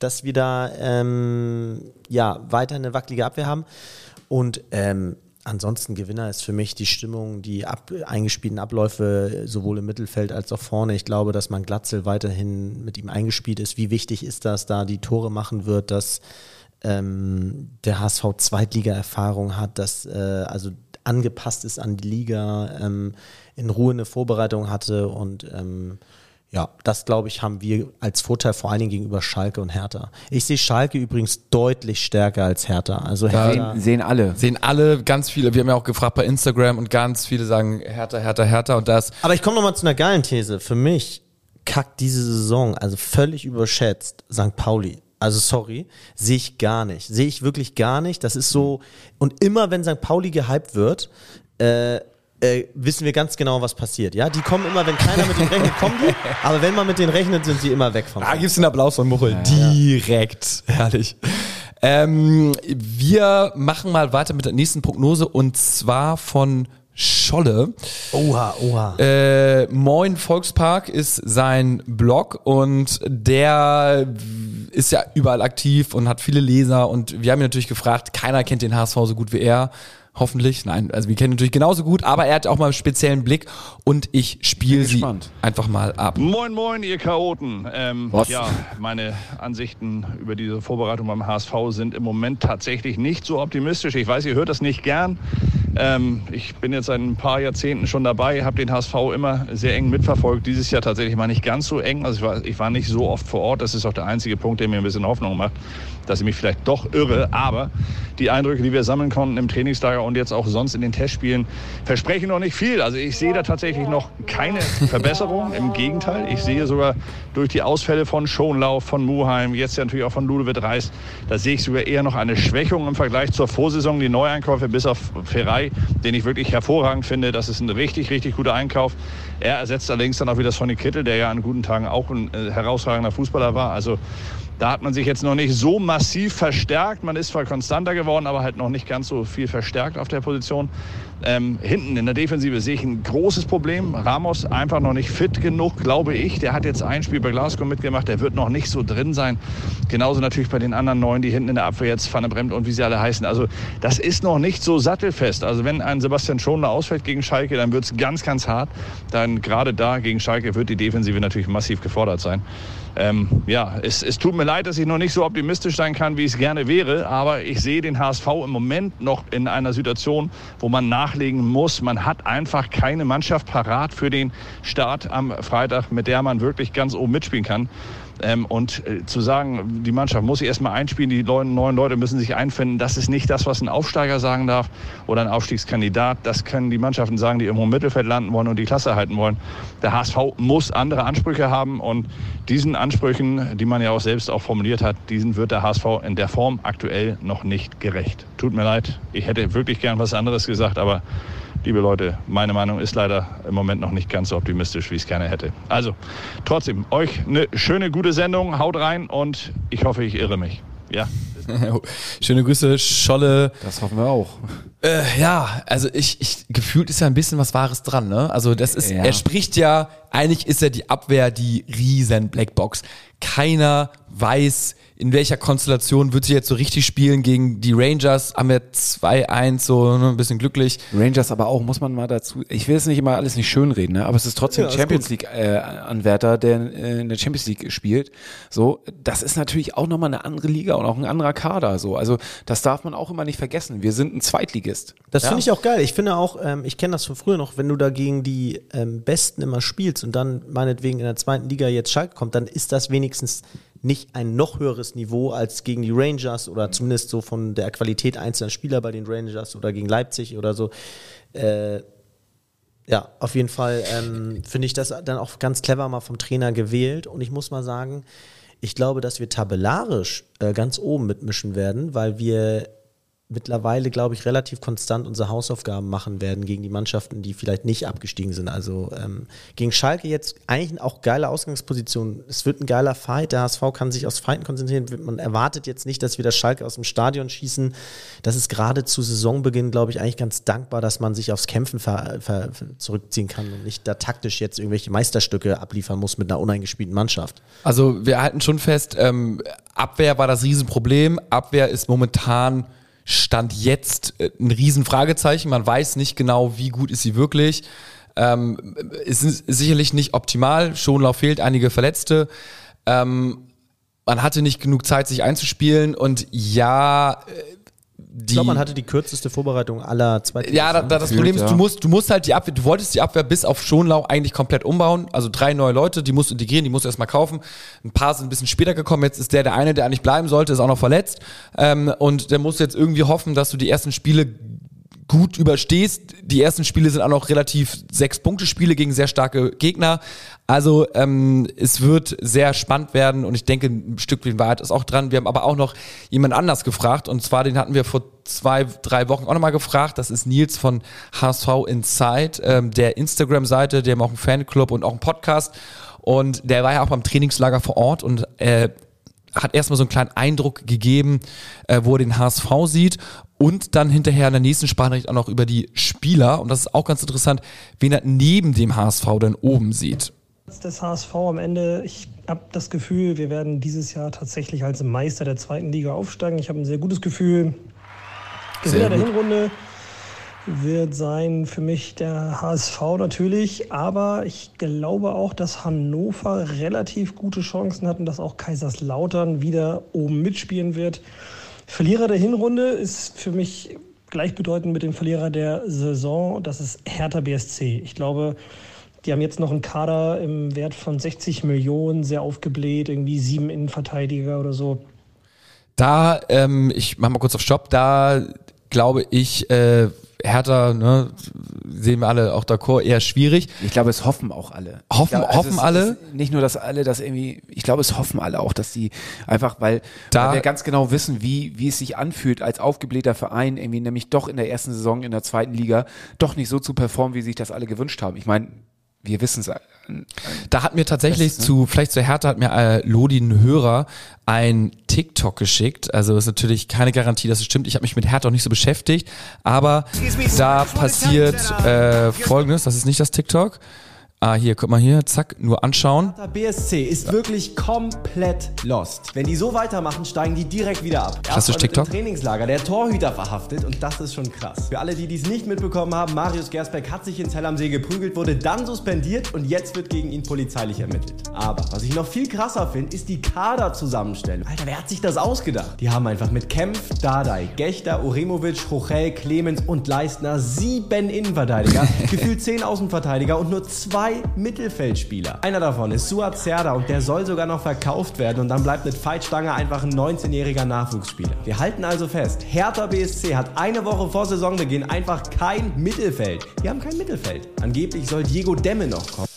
dass wir da ähm, ja weiter eine wackelige Abwehr haben. Und ähm, ansonsten Gewinner ist für mich die Stimmung, die ab, eingespielten Abläufe sowohl im Mittelfeld als auch vorne. Ich glaube, dass man Glatzel weiterhin mit ihm eingespielt ist. Wie wichtig ist das, da die Tore machen wird, dass ähm, der HSV Zweitliga-Erfahrung hat, dass äh, also angepasst ist an die Liga, ähm, in Ruhe eine Vorbereitung hatte und ähm, ja, das glaube ich, haben wir als Vorteil vor allen Dingen gegenüber Schalke und Hertha. Ich sehe Schalke übrigens deutlich stärker als Hertha. Also Hertha, Sehen, sehen alle. Sehen alle, ganz viele, wir haben ja auch gefragt bei Instagram und ganz viele sagen härter, härter, härter und das. Aber ich komme nochmal zu einer geilen These. Für mich kackt diese Saison, also völlig überschätzt, St. Pauli. Also sorry, sehe ich gar nicht. Sehe ich wirklich gar nicht. Das ist so. Und immer wenn St. Pauli gehypt wird, äh, äh, wissen wir ganz genau, was passiert. Ja, die kommen immer, wenn keiner mit denen rechnet, kommen die. Aber wenn man mit denen rechnet, sind sie immer weg vom. Da gibt's den Applaus von Muchel. Direkt. Herrlich. Ähm, wir machen mal weiter mit der nächsten Prognose und zwar von Scholle. Oha, oha. Äh, Moin Volkspark ist sein Blog und der ist ja überall aktiv und hat viele Leser und wir haben ihn natürlich gefragt, keiner kennt den HSV so gut wie er. Hoffentlich. Nein, also wir kennen ihn natürlich genauso gut, aber er hat auch mal einen speziellen Blick und ich spiele sie gespannt. einfach mal ab. Moin, moin, ihr Chaoten. Ähm, Was? Ja, meine Ansichten über diese Vorbereitung beim HSV sind im Moment tatsächlich nicht so optimistisch. Ich weiß, ihr hört das nicht gern. Ähm, ich bin jetzt seit ein paar Jahrzehnten schon dabei, habe den HSV immer sehr eng mitverfolgt. Dieses Jahr tatsächlich mal nicht ganz so eng. Also ich war, ich war nicht so oft vor Ort. Das ist auch der einzige Punkt, der mir ein bisschen Hoffnung macht, dass ich mich vielleicht doch irre. Aber die Eindrücke, die wir sammeln konnten im Trainingslager und jetzt auch sonst in den Testspielen, versprechen noch nicht viel. Also ich sehe da tatsächlich noch keine Verbesserung. Im Gegenteil, ich sehe sogar durch die Ausfälle von Schonlauf, von Muheim, jetzt ja natürlich auch von Ludovic Reis, da sehe ich sogar eher noch eine Schwächung im Vergleich zur Vorsaison. Die Neueinkäufe bis auf Ferrei, den ich wirklich hervorragend finde, das ist ein richtig, richtig guter Einkauf. Er ersetzt allerdings dann auch wieder Sonny Kittel, der ja an guten Tagen auch ein äh, herausragender Fußballer war. Also da hat man sich jetzt noch nicht so massiv verstärkt. Man ist zwar konstanter geworden, aber halt noch nicht ganz so viel verstärkt auf der Position. Ähm, hinten in der Defensive sehe ich ein großes Problem. Ramos einfach noch nicht fit genug, glaube ich. Der hat jetzt ein Spiel bei Glasgow mitgemacht. Der wird noch nicht so drin sein. Genauso natürlich bei den anderen Neuen, die hinten in der Abwehr jetzt Van der Bremt und wie sie alle heißen. Also das ist noch nicht so sattelfest. Also wenn ein Sebastian Schonler ausfällt gegen Schalke, dann wird es ganz, ganz hart. Dann gerade da gegen Schalke wird die Defensive natürlich massiv gefordert sein. Ähm, ja, es, es tut mir leid, dass ich noch nicht so optimistisch sein kann, wie ich es gerne wäre, aber ich sehe den HSV im Moment noch in einer Situation, wo man nachlegen muss. Man hat einfach keine Mannschaft parat für den Start am Freitag, mit der man wirklich ganz oben mitspielen kann. Ähm, und äh, zu sagen, die Mannschaft muss sich erstmal einspielen, die neuen, neuen Leute müssen sich einfinden, das ist nicht das, was ein Aufsteiger sagen darf oder ein Aufstiegskandidat. Das können die Mannschaften sagen, die irgendwo im Mittelfeld landen wollen und die Klasse halten wollen. Der HSV muss andere Ansprüche haben und diesen Ansprüchen, die man ja auch selbst auch formuliert hat, diesen wird der HSV in der Form aktuell noch nicht gerecht. Tut mir leid, ich hätte wirklich gern was anderes gesagt, aber liebe Leute, meine Meinung ist leider im Moment noch nicht ganz so optimistisch, wie ich es gerne hätte. Also, trotzdem, euch eine schöne, gute Sendung. Haut rein und ich hoffe, ich irre mich. Ja. Schöne Grüße, Scholle. Das hoffen wir auch. Äh, ja, also ich, ich gefühlt ist ja ein bisschen was Wahres dran, ne? Also das ist, Ja. er spricht ja, eigentlich ist ja die Abwehr die riesen Blackbox. Keiner weiß, in welcher Konstellation wird sie jetzt so richtig spielen gegen die Rangers. Haben wir 2-1, so ne, ein bisschen glücklich. Rangers aber auch, muss man mal dazu, ich will es nicht immer alles nicht schönreden, ne? aber es ist trotzdem Ja, Champions gut. League äh, Anwärter, der äh, in der Champions League spielt. So, das ist natürlich auch nochmal eine andere Liga und auch ein anderer Kader. So, also das darf man auch immer nicht vergessen. Wir sind ein Zweitligist. Das Ja. finde ich auch geil. Ich finde auch, ähm, ich kenne das von früher noch, wenn du da gegen die ähm, Besten immer spielst und dann meinetwegen in der zweiten Liga jetzt Schalke kommt, dann ist das wenigstens nicht ein noch höheres Niveau als gegen die Rangers oder zumindest so von der Qualität einzelner Spieler bei den Rangers oder gegen Leipzig oder so. Äh, ja, auf jeden Fall ähm, finde ich das dann auch ganz clever mal vom Trainer gewählt. Und ich muss mal sagen, ich glaube, dass wir tabellarisch äh, ganz oben mitmischen werden, weil wir mittlerweile, glaube ich, relativ konstant unsere Hausaufgaben machen werden gegen die Mannschaften, die vielleicht nicht abgestiegen sind. Also ähm, gegen Schalke jetzt eigentlich auch geile Ausgangsposition. Es wird ein geiler Fight. Der HSV kann sich aufs Fighten konzentrieren. Man erwartet jetzt nicht, dass wir das Schalke aus dem Stadion schießen. Das ist gerade zu Saisonbeginn, glaube ich, eigentlich ganz dankbar, dass man sich aufs Kämpfen zurückziehen kann und nicht da taktisch jetzt irgendwelche Meisterstücke abliefern muss mit einer uneingespielten Mannschaft. Also wir halten schon fest, ähm, Abwehr war das Riesenproblem. Abwehr ist momentan Stand jetzt äh, ein Riesenfragezeichen. Man weiß nicht genau, wie gut ist sie wirklich. Ähm, ist sicherlich nicht optimal. Schonlauf fehlt, einige Verletzte. Ähm, man hatte nicht genug Zeit, sich einzuspielen. Und ja, äh, die. Ich glaube, man hatte die kürzeste Vorbereitung aller zwei Ja, da, da das Gefühlt, Problem ist, ja. du musst, du musst halt die Abwehr, du wolltest die Abwehr bis auf Schonlau eigentlich komplett umbauen. Also drei neue Leute, die musst du integrieren, die musst du erstmal kaufen. Ein paar sind ein bisschen später gekommen. Jetzt ist der der eine, der eigentlich bleiben sollte, ist auch noch verletzt. Ähm, und der muss jetzt irgendwie hoffen, dass du die ersten Spiele gut überstehst. Die ersten Spiele sind auch noch relativ sechs Punkte Spiele gegen sehr starke Gegner. Also ähm, es wird sehr spannend werden und ich denke, ein Stückchen Wahrheit ist auch dran. Wir haben aber auch noch jemand anders gefragt und zwar den hatten wir vor zwei, drei Wochen auch nochmal gefragt. Das ist Nils von HSV Inside, ähm, der Instagram-Seite, die haben auch einen Fanclub und auch einen Podcast und der war ja auch beim Trainingslager vor Ort und äh, hat erstmal so einen kleinen Eindruck gegeben, äh, wo er den HSV sieht und dann hinterher in der nächsten Sprachnachricht auch noch über die Spieler und das ist auch ganz interessant, wen er neben dem HSV dann oben sieht. des HSV am Ende, ich habe das Gefühl, wir werden dieses Jahr tatsächlich als Meister der zweiten Liga aufsteigen. Ich habe ein sehr gutes Gefühl. Gewinner der Hinrunde wird sein für mich der HSV natürlich, aber ich glaube auch, dass Hannover relativ gute Chancen hat und dass auch Kaiserslautern wieder oben mitspielen wird. Verlierer der Hinrunde ist für mich gleichbedeutend mit dem Verlierer der Saison. Das ist Hertha BSC. Ich glaube, die haben jetzt noch einen Kader im Wert von 60 Millionen, sehr aufgebläht, irgendwie sieben Innenverteidiger oder so. Da, ähm, ich mach mal kurz auf Stopp, da glaube ich, äh, Hertha, ne, sehen wir alle auch d'accord, eher schwierig. Ich glaube, es hoffen auch alle. Hoffen- glaube, hoffen es alle? Ist nicht nur, dass alle das irgendwie, ich glaube, es hoffen alle auch, dass die einfach, weil, Da- weil wir ganz genau wissen, wie, wie es sich anfühlt, als aufgeblähter Verein, irgendwie nämlich doch in der ersten Saison in der zweiten Liga doch nicht so zu performen, wie sich das alle gewünscht haben. Ich meine, wir wissen es. Da hat mir tatsächlich zu, vielleicht zu Hertha hat mir äh, Lodi, ein Hörer, ein TikTok geschickt. Also ist natürlich keine Garantie, dass es stimmt. Ich habe mich mit Hertha auch nicht so beschäftigt. Aber da passiert äh, folgendes, das ist nicht das TikTok. Ah, hier, guck mal hier, zack, nur anschauen. BSC ist wirklich komplett lost. Wenn die so weitermachen, steigen die direkt wieder ab. Klassisch TikTok. Trainingslager der Torhüter verhaftet und das ist schon krass. Für alle, die dies nicht mitbekommen haben, Marius Gersbeck hat sich in Zell am See geprügelt, wurde dann suspendiert und jetzt wird gegen ihn polizeilich ermittelt. Aber was ich noch viel krasser finde, ist die Kaderzusammenstellung. Alter, wer hat sich das ausgedacht? Die haben einfach mit Kempf, Dardai, Gechter, Uremovic, Hochel, Clemens und Leistner sieben Innenverteidiger, gefühlt zehn Außenverteidiger und nur zwei Mittelfeldspieler. Einer davon ist Suat Serda und der soll sogar noch verkauft werden und dann bleibt mit Feitstange einfach ein 19-jähriger Nachwuchsspieler. Wir halten also fest, Hertha BSC hat eine Woche vor Saisonbeginn einfach kein Mittelfeld. Die haben kein Mittelfeld. Angeblich soll Diego Demme noch kommen.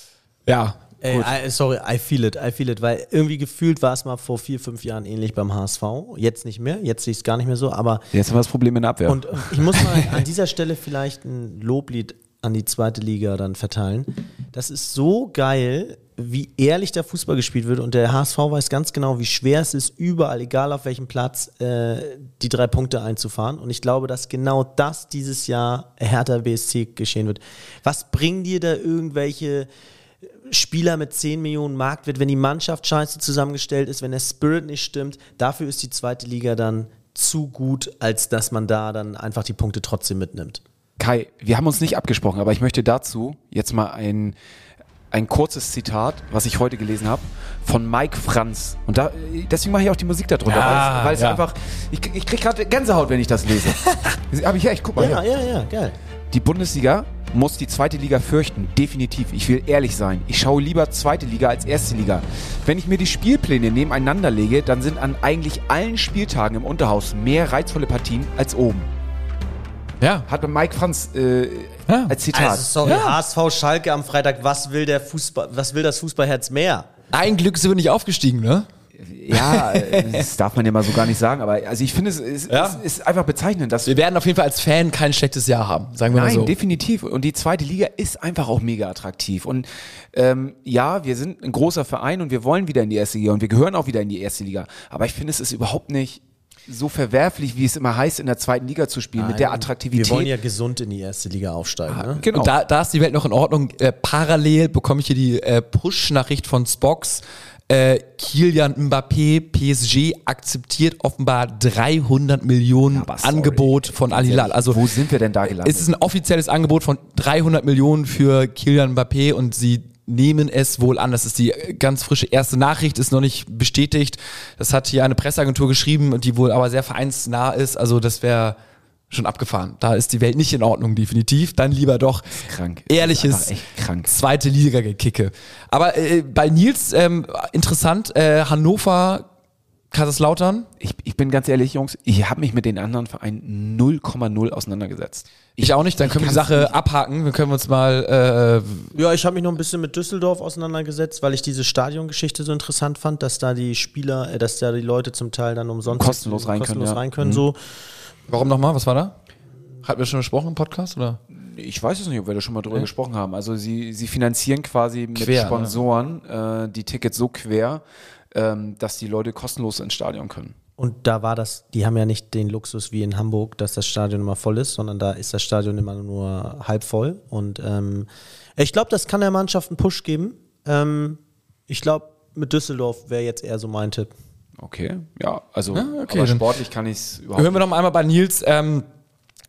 Ja, Ey, I, sorry, I feel it, I feel it, weil irgendwie gefühlt war es mal vor vier, fünf Jahren ähnlich beim HSV. Jetzt nicht mehr, jetzt sehe ich es gar nicht mehr so, aber Jetzt haben wir das Problem in der Abwehr. und und ich muss mal an dieser Stelle vielleicht ein Loblied an die zweite Liga dann verteilen. Das ist so geil, wie ehrlich der Fußball gespielt wird und der HSV weiß ganz genau, wie schwer es ist, überall, egal auf welchem Platz, äh, die drei Punkte einzufahren. Und ich glaube, dass genau das dieses Jahr Hertha BSC geschehen wird. Was bringen dir da irgendwelche Spieler mit 10 Millionen Marktwert, wenn die Mannschaft scheiße zusammengestellt ist, wenn der Spirit nicht stimmt, dafür ist die zweite Liga dann zu gut, als dass man da dann einfach die Punkte trotzdem mitnimmt. Kai, wir haben uns nicht abgesprochen, aber ich möchte dazu jetzt mal ein, ein kurzes Zitat, was ich heute gelesen habe, von Mike Franz. Und da, deswegen mache ich auch die Musik darunter, Ja, weil es, weil es ja. einfach, ich, ich kriege gerade Gänsehaut, wenn ich das lese. aber hier, ich guck mal. Ja, hier. ja, ja, geil. Die Bundesliga muss die zweite Liga fürchten, definitiv. Ich will ehrlich sein. Ich schaue lieber zweite Liga als erste Liga. Wenn ich mir die Spielpläne nebeneinander lege, dann sind an eigentlich allen Spieltagen im Unterhaus mehr reizvolle Partien als oben. Ja. Hat bei Mike Franz äh, Ja. als Zitat. Also sorry, HSV Schalke am Freitag, was will der Fußball, was will das Fußballherz mehr? Ein Glück sind wir nicht aufgestiegen, ne? Ja, äh, das darf man ja mal so gar nicht sagen, aber also ich finde es ist, Ja. es ist einfach bezeichnend, dass Wir werden auf jeden Fall als Fan kein schlechtes Jahr haben, sagen wir mal Nein, so. definitiv. Und die zweite Liga ist einfach auch mega attraktiv. Und ähm, ja, wir sind ein großer Verein und wir wollen wieder in die erste Liga und wir gehören auch wieder in die erste Liga. Aber ich finde, es ist überhaupt nicht so verwerflich, wie es immer heißt, in der zweiten Liga zu spielen, mit der Attraktivität. Wir wollen ja gesund in die erste Liga aufsteigen. Ne? genau. Und da, da ist die Welt noch in Ordnung. Äh, parallel bekomme ich hier die äh, Push-Nachricht von Spox. Äh, Kilian Mbappé, PSG, akzeptiert offenbar 300 Millionen sorry. Angebot von Al Hilal. Also Wo sind wir denn da gelandet? es ist ein offizielles Angebot von 300 Millionen für Kilian Mbappé und sie nehmen es wohl an. Das ist die ganz frische erste Nachricht, ist noch nicht bestätigt. Das hat hier eine Presseagentur geschrieben, die wohl aber sehr vereinsnah ist. Also das wäre schon abgefahren. Da ist die Welt nicht in Ordnung, definitiv. Dann lieber doch ehrliches zweite Liga gekicke. Aber äh, bei Nils ähm, interessant, äh, Hannover, Kaiserslautern. Ich, ich bin ganz ehrlich, Jungs, ich habe mich mit den anderen Vereinen 0,0 auseinandergesetzt. Ich, auch nicht, dann können wir die Sache nicht. abhaken. Wir können uns mal äh, Ja, ich habe mich noch ein bisschen mit Düsseldorf auseinandergesetzt, weil ich diese Stadiongeschichte so interessant fand, dass da die Spieler, äh, dass da die Leute zum Teil dann umsonst Kostenlos rein können, kostenlos ja. rein können Mhm. so. Warum nochmal? Was war da? Hatten wir schon gesprochen im Podcast? Oder? Ich weiß es nicht, ob wir da schon mal drüber gesprochen haben. Also sie, sie finanzieren quasi mit Quer, ne? Sponsoren äh, die Tickets so quer, ähm, dass die Leute kostenlos ins Stadion können. Und da war das, die haben ja nicht den Luxus wie in Hamburg, dass das Stadion immer voll ist, sondern da ist das Stadion immer nur halb voll. Und ähm, ich glaube, das kann der Mannschaft einen Push geben. Ähm, ich glaube, mit Düsseldorf wäre jetzt eher so mein Tipp. Okay, ja, also Ja, okay, sportlich kann ich es überhaupt Hören wir noch einmal bei Nils, ähm,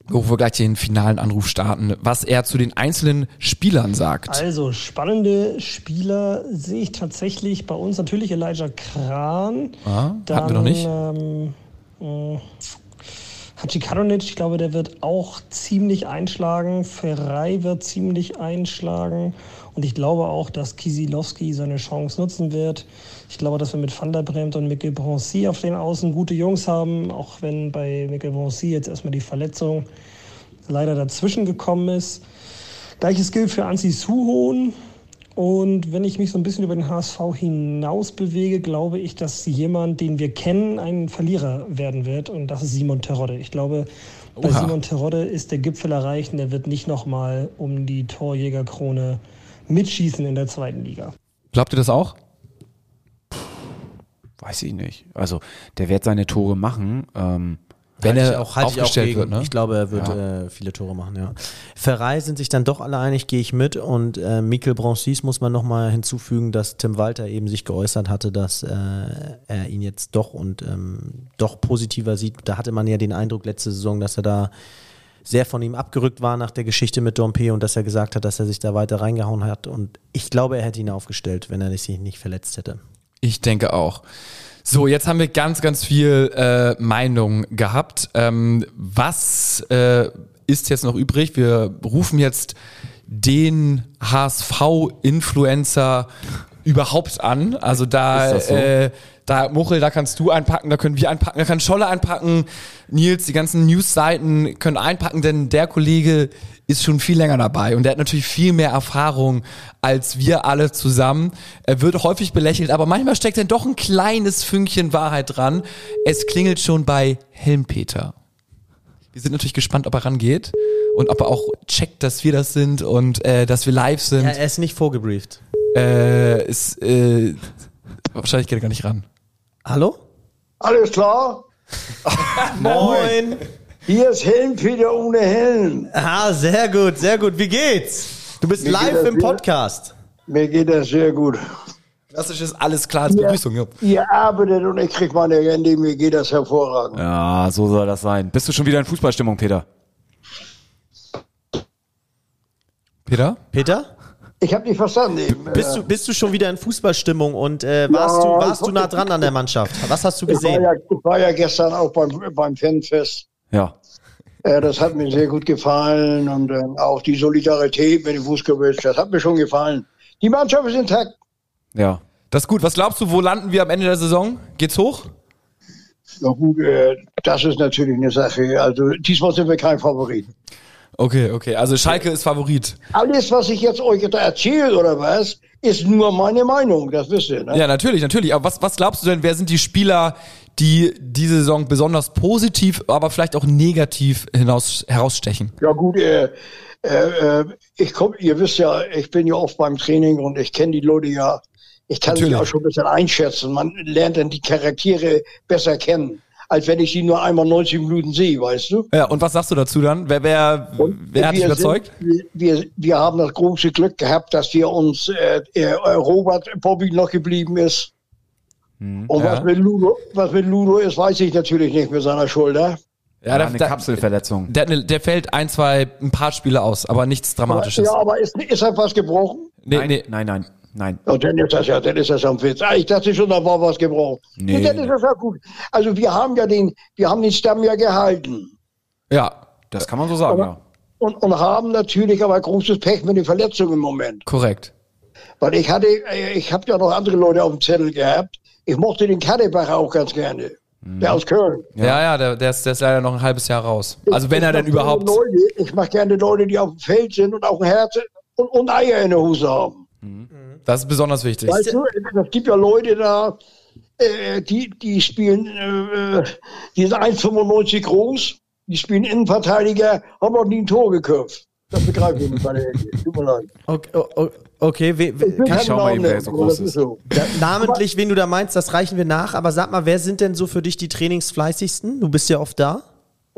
wo wir gleich den finalen Anruf starten, was er zu den einzelnen Spielern sagt. Also, spannende Spieler sehe ich tatsächlich bei uns natürlich Elijah Kran. Ah, hatten wir noch nicht. Ähm, mh, Hachi Karonic, ich glaube, der wird auch ziemlich einschlagen. Ferrei wird ziemlich einschlagen. Und ich glaube auch, dass Kisilowski seine Chance nutzen wird. Ich glaube, dass wir mit Van der Bremt und Mikkel Broncy auf den Außen gute Jungs haben, auch wenn bei Mikkel Broncy jetzt erstmal die Verletzung leider dazwischen gekommen ist. Gleiches gilt für Ansi Suhohn. Und wenn ich mich so ein bisschen über den HSV hinaus bewege, glaube ich, dass jemand, den wir kennen, ein Verlierer werden wird. Und das ist Simon Terodde. Ich glaube, bei Oha. Simon Terodde ist der Gipfel erreicht und er wird nicht nochmal um die Torjägerkrone mitschießen in der zweiten Liga. Glaubt ihr das auch? Weiß ich nicht. Also der wird seine Tore machen. Ähm, Wenn Halte er auch, auch aufgestellt gegen. wird, ne? Ich glaube, er wird äh, viele Tore machen, ja. Ferrei sind sich dann doch alle einig, gehe ich mit. Und äh, Mikkel Broncis muss man nochmal hinzufügen, dass Tim Walter eben sich geäußert hatte, dass äh, er ihn jetzt doch und ähm, doch positiver sieht. Da hatte man ja den Eindruck letzte Saison, dass er da sehr von ihm abgerückt war nach der Geschichte mit Dompe und dass er gesagt hat, dass er sich da weiter reingehauen hat. Und ich glaube, er hätte ihn aufgestellt, wenn er sich nicht verletzt hätte. Ich denke auch. So, jetzt haben wir ganz, ganz viel äh, Meinung gehabt. Ähm, was äh, ist jetzt noch übrig? Wir rufen jetzt den HSV-Influencer überhaupt an. Also da, Ist das so? äh, da Muchel, da kannst du einpacken, da können wir einpacken, da kann Scholle einpacken, Nils, die ganzen News-Seiten können einpacken, denn der Kollege ist schon viel länger dabei und der hat natürlich viel mehr Erfahrung als wir alle zusammen. Er wird häufig belächelt, aber manchmal steckt dann doch ein kleines Fünkchen Wahrheit dran. Es klingelt schon bei Helmpeter. Wir sind natürlich gespannt, ob er rangeht und ob er auch checkt, dass wir das sind und äh, dass wir live sind. Ja, er ist nicht vorgebrieft. Äh, ist, äh, wahrscheinlich geht er gar nicht ran. Hallo? Alles klar? Moin! Hier ist Helmpeter ohne Helm. Ah, sehr gut, sehr gut. Wie geht's? Du bist Mir live im sehr- Podcast. Mir geht das sehr gut. Das ist alles klar als Begrüßung. Ja. Ihr arbeitet und ich krieg meine Rente, mir geht das hervorragend. ja, so soll das sein. Bist du schon wieder in Fußballstimmung, Peter? Peter? Peter? Ich habe nicht verstanden eben. Bist du, bist du schon wieder in Fußballstimmung und äh, warst, du, warst du nah dran an der Mannschaft? Was hast du ich, war gesehen? ja, ich war ja gestern auch beim, beim Fanfest. Ja. Äh, das hat mir sehr gut gefallen und äh, auch die Solidarität mit dem Fußgebüsch, das hat mir schon gefallen. Die Mannschaft ist intakt. Ja. Das ist gut. Was glaubst du, wo landen wir am Ende der Saison? Geht's hoch? Na gut, äh, das ist natürlich eine Sache. Also diesmal sind wir kein Favorit. Okay, okay. Also Schalke ist Favorit. Alles, was ich jetzt euch da erzähle oder was, ist nur meine Meinung, das wisst ihr. Ne? Ja, natürlich, natürlich. Aber was, was glaubst du denn, wer sind die Spieler, die diese Saison besonders positiv, aber vielleicht auch negativ hinaus, herausstechen? Ja gut, äh, äh, ich komm, ihr wisst ja, ich bin ja oft beim Training und ich kenne die Leute ja. Ich kann Natürlich. sie auch schon ein bisschen einschätzen. Man lernt dann die Charaktere besser kennen, als wenn ich sie nur einmal 90 Minuten sehe, weißt du? Ja, und was sagst du dazu dann? Wer, wer, wer hat dich Wir überzeugt? Sind, wir, wir haben das große Glück gehabt, dass wir uns äh, äh, Robert Bobby noch geblieben ist. Und ja. was, mit Ludo, was mit Ludo ist, weiß ich natürlich nicht mit seiner Schulter. Ja, Ja, der- eine der- Kapselverletzung. Der, der fällt ein, zwei, ein paar Spiele aus, aber nichts Dramatisches. Ja, aber ist, ist da was gebrochen? nee, nein, nee. nein, nein, nein. Ja, dann ist das ja, dann ist das am Witz. Ah, Ich dachte schon, da war was gebrochen. Nee. Dann ist das ja gut. Also wir haben ja den, wir haben den Stamm ja gehalten. Ja, Das kann man so sagen, ja. Und, und haben natürlich aber großes Pech mit den Verletzungen im Moment. korrekt. Weil ich hatte, ich habe ja noch andere Leute auf dem Zettel gehabt. Ich mochte den Kadebacher auch ganz gerne. Der aus Köln. Ja, ja, der, der, ist, der ist leider noch ein halbes Jahr raus. Also wenn er Ich denn mag überhaupt. Leute, ich mache gerne Leute, die auf dem Feld sind und auch ein Herz und, und Eier in der Hose haben. Das ist besonders wichtig. Weißt du, es gibt ja Leute da, äh, die, die spielen, äh, die sind 1,95 groß, die spielen Innenverteidiger, haben noch nie ein Tor geköpft. Das begreife ich nicht bei der Tut mir leid. Okay, okay we, we, will kann, keinen schau mal eben, wer so groß ist. so. da, namentlich, wen du da meinst, das reichen wir nach. Aber sag mal, wer sind denn so für dich die trainingsfleißigsten? Du bist ja oft da.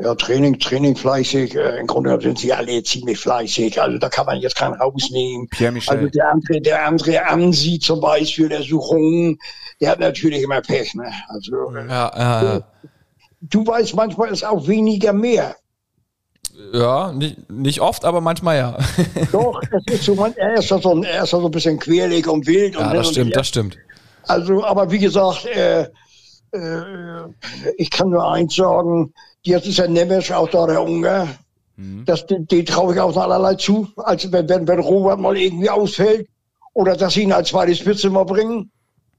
Ja, Training, Training fleißig. Äh, Im Grunde sind sie alle ziemlich fleißig. Also da kann man jetzt keinen rausnehmen. Pierre Michel. Also der andere, der andere Ansi zum Beispiel, der Suchung, der hat natürlich immer Pech. Ne? Also äh, Ja, ja, ja. du weißt, manchmal ist auch weniger mehr. ja nicht, nicht oft, aber manchmal ja. Doch, es ist so, man, er ist so, ein- er ist so ein bisschen querlig und wild. und Ja, hin das und stimmt, her. das stimmt. Also, aber wie gesagt, äh, äh, ich kann nur eins sagen, jetzt ist der Nemes auch da, der Ungar. Das, den, den traue ich auch allerlei zu, als wenn, wenn, wenn Robert mal irgendwie ausfällt oder dass sie ihn als zweite Spitze mal bringen.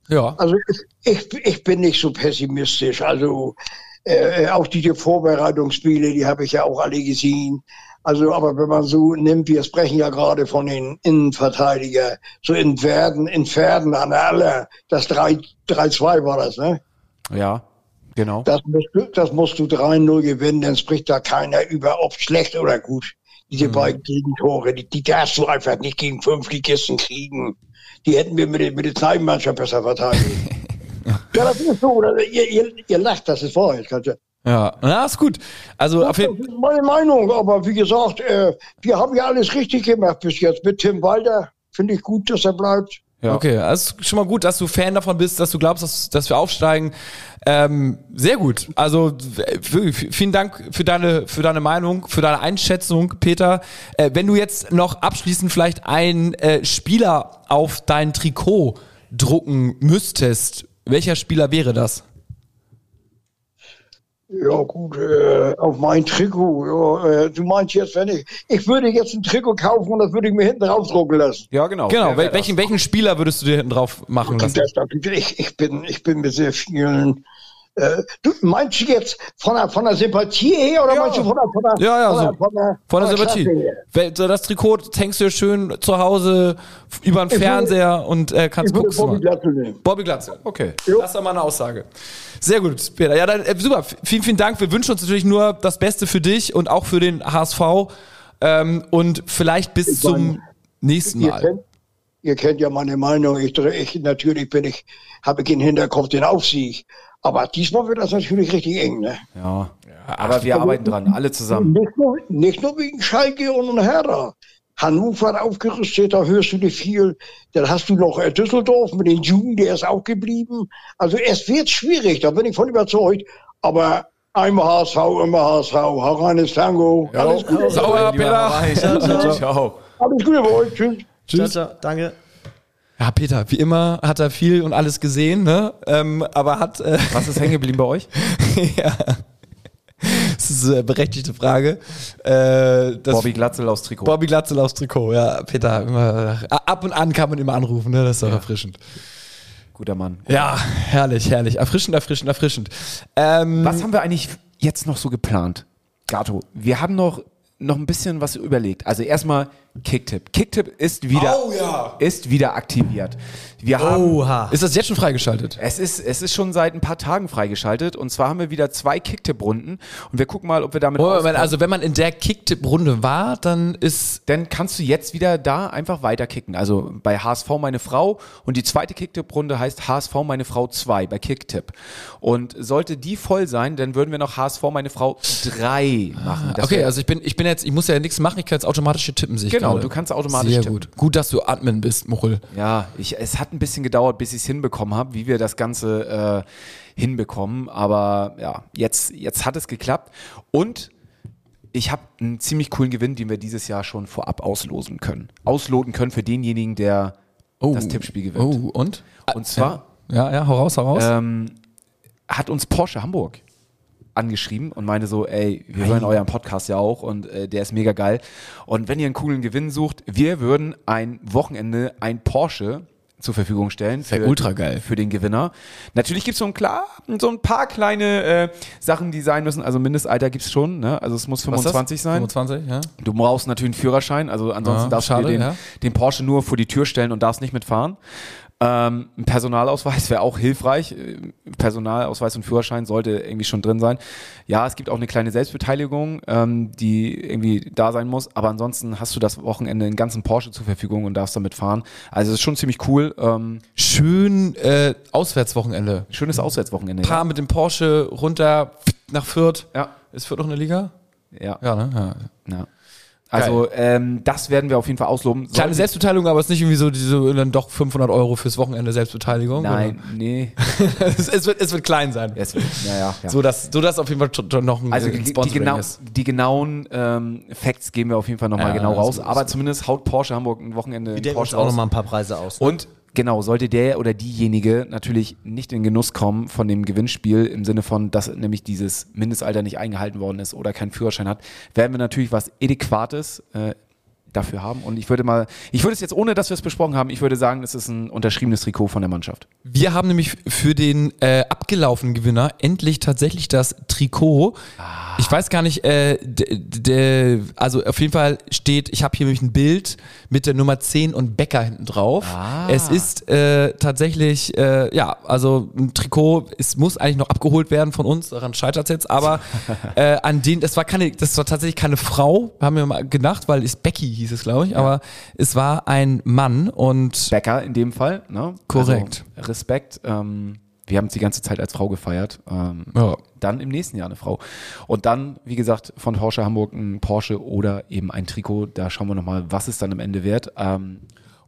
Ja. Also ich, ich, bin nicht so pessimistisch. Also äh, auch diese Vorbereitungsspiele, die habe ich ja auch alle gesehen. Also, aber wenn man so nimmt, wir sprechen ja gerade von den Innenverteidiger, so in Werden, in Pferden an aller, das 3 3-2 war das, ne? Ja, genau. Das musst du, das musst du 3-0 gewinnen, dann spricht da keiner über, ob schlecht oder gut. Diese beiden Gegentore, die, die darfst du einfach nicht gegen fünf Ligisten kriegen. Die hätten wir mit, den- mit der Kneipenmannschaft besser verteidigt. ja, das ist so. Oder? Ihr, ihr, ihr lacht, das ist wahr. Kann ja- na, ist gut. Also das ist meine Meinung, aber wie gesagt, äh, wir haben ja alles richtig gemacht bis jetzt. Mit Tim Walter finde ich gut, dass er bleibt. Ja. Okay, also ist schon mal gut, dass du Fan davon bist, dass du glaubst, dass, dass wir aufsteigen. Ähm, sehr gut. Also wirklich, vielen Dank für deine für deine Meinung, für deine Einschätzung, Peter. Äh, wenn du jetzt noch abschließend vielleicht einen äh, Spieler auf dein Trikot drucken müsstest, welcher Spieler wäre das? Ja gut, äh, auf mein Trikot. Ja, äh, du meinst jetzt, wenn ich, ich würde jetzt ein Trikot kaufen und das würde ich mir hinten draufdrucken lassen. Ja, genau. Genau, wel welchen welchen Spieler würdest du dir hinten drauf machen lassen? Das, das, ich, ich, bin, ich bin mit sehr vielen. Äh, du meinst du jetzt von der, von der Sympathie her oder Ja. meinst du von der, von der, Ja, ja, von so. der, von der, Von der Sympathie. So Das Trikot hängst du schön zu Hause über den Fernseher und äh, kannst Ich gucken. Bobby Glatze nehmen. Bobby Glatze. Okay. Das ist doch mal eine Aussage. Sehr gut, Peter. Ja, dann äh, super. Vielen, vielen Dank. Wir wünschen uns natürlich nur das Beste für dich und auch für den HSV. Ähm, und vielleicht bis zum nächsten Ihr Mal. kennt, ihr kennt ja meine Meinung. Ich, ich natürlich bin ich, habe ich im Hinterkopf den Aufsieg. Aber diesmal wird das natürlich richtig eng, ne? Ja. Aber wir arbeiten dran, alle zusammen. Nicht nur, nicht nur wegen Schalke und Hertha. Hannover hat aufgerüstet, da hörst du nicht viel. Dann hast du noch äh, Düsseldorf mit den Juden, der ist auch geblieben. Also es wird schwierig, da bin ich von überzeugt. Aber einmal HSV, immer HSV, hau rein ins Tango. Alles Gute, Sauer, Peter. Ciao, ciao. alles Gute bei euch. Tschüss. Ciao, ciao. Danke. Ja, Peter, wie immer hat er viel und alles gesehen, ne? Ähm, aber hat. Äh, Was ist hängen geblieben bei euch? ja. Das ist eine berechtigte Frage. Äh, das Bobby Glatzel aus Trikot. Bobby Glatzel aufs Trikot, ja, Peter. Immer, ab und an kann man immer anrufen, ne? Das ist doch erfrischend. Guter Mann. Ja, herrlich, herrlich. Erfrischend, erfrischend, erfrischend. Ähm, Was haben wir eigentlich jetzt noch so geplant? Gato, wir haben noch, noch ein bisschen was überlegt. Also erstmal Kicktip. Kicktip ist wieder, Oh ja. ist wieder aktiviert. Wir haben, Oha. ist das jetzt schon freigeschaltet? es ist, es ist schon seit ein paar Tagen freigeschaltet und zwar haben wir wieder zwei Kicktip-Runden und wir gucken mal, ob wir damit Moment, also wenn man in der Kicktipp-Runde war, dann ist dann kannst du jetzt wieder da einfach weiter kicken. Also bei HSV meine Frau und die zweite Kicktipp-Runde heißt HSV meine Frau 2 bei Kicktipp. Und sollte die voll sein, dann würden wir noch HSV meine Frau 3 machen. Das okay, also ich bin, ich bin jetzt, ich muss ja nichts machen, ich kann jetzt automatisch hier tippen, sehe ich Genau, gerade. du kannst automatisch Sehr tippen. gut. Gut, dass du Admin bist, Muchel. Ja, ich, es hat ein bisschen gedauert, bis ich es hinbekommen habe, wie wir das Ganze äh, hinbekommen. Aber ja, jetzt, jetzt hat es geklappt. Und ich habe einen ziemlich coolen Gewinn, den wir dieses Jahr schon vorab auslosen können. Ausloten können für denjenigen, der das Tippspiel gewinnt. Oh, und? Und zwar Ja, ja, hau raus, hau raus. ähm, hat uns Porsche Hamburg angeschrieben und meinte so, ey, wir hören euren Podcast ja auch und äh, der ist mega geil. Und wenn ihr einen coolen Gewinn sucht, wir würden ein Wochenende ein Porsche zur Verfügung stellen. wär ultra geil. Für den Gewinner. Natürlich gibt es so ein, klar, so ein paar kleine äh, Sachen, die sein müssen. Also Mindestalter gibt es schon. Ne? Also es muss Was ist das? 25 sein. 25, ja. Du brauchst natürlich einen Führerschein, also ansonsten Ja, darfst schade, du dir den, ja. den Porsche nur vor die Tür stellen und darfst nicht mitfahren. Ähm, ein Personalausweis wäre auch hilfreich. Personalausweis und Führerschein sollte irgendwie schon drin sein. Ja, es gibt auch eine kleine Selbstbeteiligung, ähm, die irgendwie da sein muss, aber ansonsten hast du das Wochenende einen ganzen Porsche zur Verfügung und darfst damit fahren. Also es ist schon ziemlich cool. Ähm, Schön äh, Auswärtswochenende. schönes Auswärtswochenende. Paar mit dem Porsche runter nach Fürth. Ja. Ist Fürth noch eine Liga? Ja. Ja, ne? Ja. ja. Also ähm, das werden wir auf jeden Fall ausloben. Kleine Sollte- Selbstbeteiligung, aber es ist nicht irgendwie so diese dann doch 500 Euro fürs Wochenende Selbstbeteiligung. Nein, nee. oder? es, es, wird, es wird klein sein. Es wird- ja, ja, ja. So, dass, so dass auf jeden Fall schon- noch ein Also äh, die, die, genau, ist. die genauen ähm, Facts geben wir auf jeden Fall nochmal Ja, genau raus. aber zumindest haut Porsche Hamburg ein Wochenende Wir in denken uns Porsche auch aus. nochmal ein paar Preise aus. Ne? Und genau, sollte der oder diejenige natürlich nicht in Genuss kommen von dem Gewinnspiel im Sinne von, dass nämlich dieses Mindestalter nicht eingehalten worden ist oder keinen Führerschein hat, werden wir natürlich was Adäquates äh, dafür haben. Und ich würde mal, ich würde es jetzt, ohne dass wir es besprochen haben, ich würde sagen, es ist ein unterschriebenes Trikot von der Mannschaft. Wir haben nämlich für den äh, abgelaufenen Gewinner endlich tatsächlich das Trikot. Ich weiß gar nicht, äh, also auf jeden Fall steht, ich habe hier nämlich ein Bild mit der Nummer 10 und Becker hinten drauf. Es ist äh, tatsächlich, äh, ja, also ein Trikot, es muss eigentlich noch abgeholt werden von uns, daran scheitert es jetzt, aber äh, an den, das war keine, das war tatsächlich keine Frau, haben wir mal gedacht, weil es Becky hieß es, glaube ich, aber es war ein Mann und Becker in dem Fall. Ne? Korrekt. Also, Respekt. Ähm, wir haben es die ganze Zeit als Frau gefeiert. Ähm, Ja. Dann im nächsten Jahr eine Frau. Und dann, wie gesagt, von Porsche Hamburg ein Porsche oder eben ein Trikot. Da schauen wir nochmal, was es dann am Ende wert. Ähm,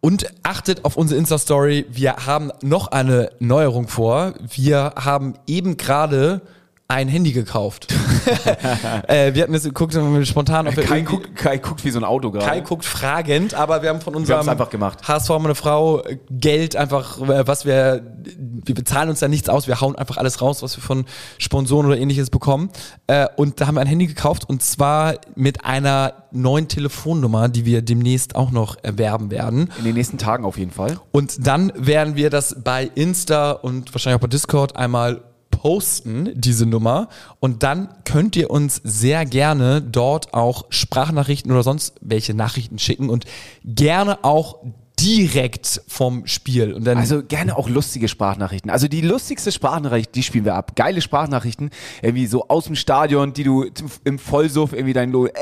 Und achtet auf unsere Insta-Story. Wir haben noch eine Neuerung vor. Wir haben eben gerade ein Handy gekauft. äh, wir hatten jetzt geguckt, spontan, wir Kai, guckt, Kai guckt wie so ein Auto gerade. Kai guckt fragend, aber wir haben von unserem einfach gemacht. HSV meine Frau äh, Geld einfach, äh, was wir, wir bezahlen uns da nichts aus, wir hauen einfach alles raus, was wir von Sponsoren oder ähnliches bekommen. Äh, und da haben wir ein Handy gekauft und zwar mit einer neuen Telefonnummer, die wir demnächst auch noch erwerben werden. In den nächsten Tagen auf jeden Fall. Und dann werden wir das bei Insta und wahrscheinlich auch bei Discord einmal posten, diese Nummer. Und dann könnt ihr uns sehr gerne dort auch Sprachnachrichten oder sonst welche Nachrichten schicken und gerne auch direkt vom Spiel. Und dann Also gerne auch lustige Sprachnachrichten. Also die lustigste Sprachnachricht, die spielen wir ab. Geile Sprachnachrichten, irgendwie so aus dem Stadion, die du im Vollsuff irgendwie dein Lo, ey,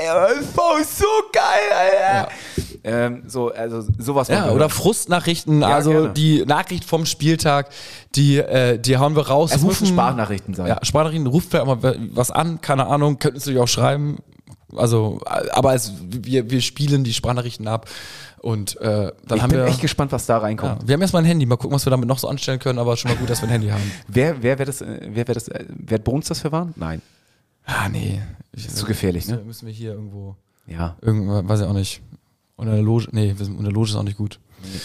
so geil, Alter. Ähm, so, also sowas. Ja, oder. Frustnachrichten, Ja, also gerne. die Nachricht vom Spieltag, die, äh, die hauen wir raus. Es müssen Sprachnachrichten sein. Ja, Sprachnachrichten, ruft auch mal was an, keine Ahnung, könnt ihr natürlich auch schreiben. Also, äh, aber es, wir, wir spielen die Sprachnachrichten ab und äh, dann ich haben bin wir. echt gespannt, was da reinkommt. ja, wir haben erstmal ein Handy, mal gucken, was wir damit noch so anstellen können, aber schon mal gut, dass wir ein Handy haben. Wer, wer wird das, äh, wer wird das, äh, wer hat Bones das verwahren? Nein. Ah, nee. Ich, Ist zu gefährlich, müssen, ne? wir- Müssen wir hier irgendwo, Ja. irgendwo, weiß ich auch nicht. Unter der Loge, nee, unter der Loge ist auch nicht gut.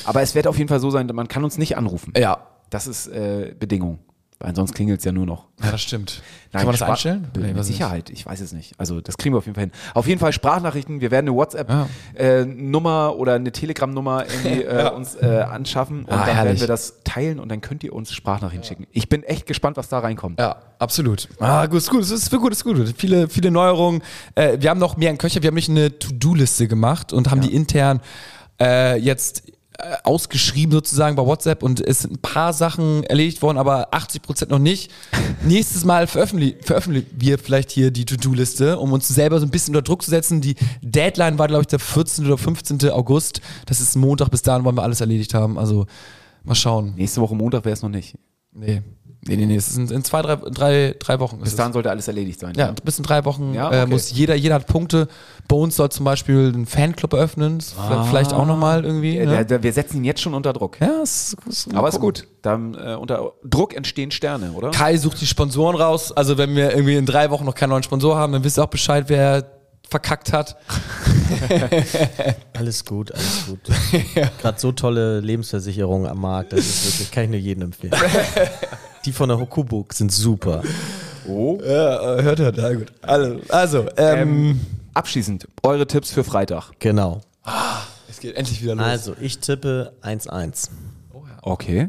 Aber es wird auf jeden Fall so sein, man kann uns nicht anrufen. Ja. Das ist äh, Bedingung. Weil sonst klingelt es ja nur noch. Ja, das stimmt. Nein, Kann man das Sprach- einstellen? Nee, mit Sicherheit. Ich weiß es nicht. Also das kriegen wir auf jeden Fall hin. Auf jeden Fall Sprachnachrichten. Wir werden eine Ja. WhatsApp-Nummer oder eine Telegram-Nummer irgendwie äh, uns äh, anschaffen und Ah, dann werden herrlich. wir das teilen und dann könnt ihr uns Sprachnachrichten schicken. Ich bin echt gespannt, was da reinkommt. Ja, absolut. Ah, gut, ist gut, es ist gut, ist gut. Viele, viele Neuerungen. Äh, wir haben noch mehr in Köcher, wir haben nicht eine To-Do-Liste gemacht und haben die intern äh, jetzt äh, ausgeschrieben sozusagen bei WhatsApp und es sind ein paar Sachen erledigt worden, aber 80 Prozent noch nicht. Nächstes Mal veröffentlichen, veröffentlichen wir vielleicht hier die To-Do-Liste, um uns selber so ein bisschen unter Druck zu setzen. Die Deadline war, glaube ich, der 14. oder 15. August. Das ist Montag, bis dahin wollen wir alles erledigt haben. Also mal schauen. Nächste Woche Montag wäre es noch nicht. Nee. Nee, nee, nee, es sind in zwei, drei, drei, drei Wochen. Bis dahin sollte alles erledigt sein. Ja, bis in drei Wochen Ja, äh, okay. muss jeder, jeder hat Punkte. Bones soll zum Beispiel einen Fanclub eröffnen. Ah. Vielleicht auch nochmal irgendwie. Äh, Ne? der, der, wir setzen ihn jetzt schon unter Druck. Ja, ist, ist Aber ist gut. Dann äh, unter Druck entstehen Sterne, oder? Kai sucht die Sponsoren raus. Also wenn wir irgendwie in drei Wochen noch keinen neuen Sponsor haben, dann wisst ihr auch Bescheid, wer verkackt hat. Alles gut, alles gut. Gerade so tolle Lebensversicherungen am Markt, das ist wirklich, kann ich nur jedem empfehlen. Die von der Hokubuk sind super. Oh. Ja, hört, hört, ja gut. Also, also ähm, Ähm, abschließend, eure Tipps für Freitag. Genau. es geht endlich wieder los. Also, ich tippe 1-1. Okay.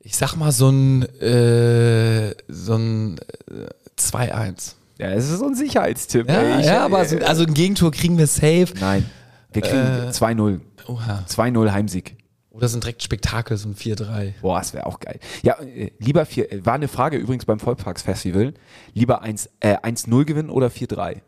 ich sag mal so ein, äh, so ein äh, 2-1. Ja, es ist so ein Sicherheitstipp. Ja, ey. Ich- ja, aber so, äh, also ein Gegentor kriegen wir safe. Nein. Wir kriegen Äh, 2-0. Oha. 2-0 Heimsieg. Oder so ein direkt Spektakel, so ein 4-3. Boah, das wäre auch geil. Ja, äh, lieber vier, äh, war eine Frage übrigens beim Vollparksfestival. Lieber 1, äh, 1-0 gewinnen oder 4-3?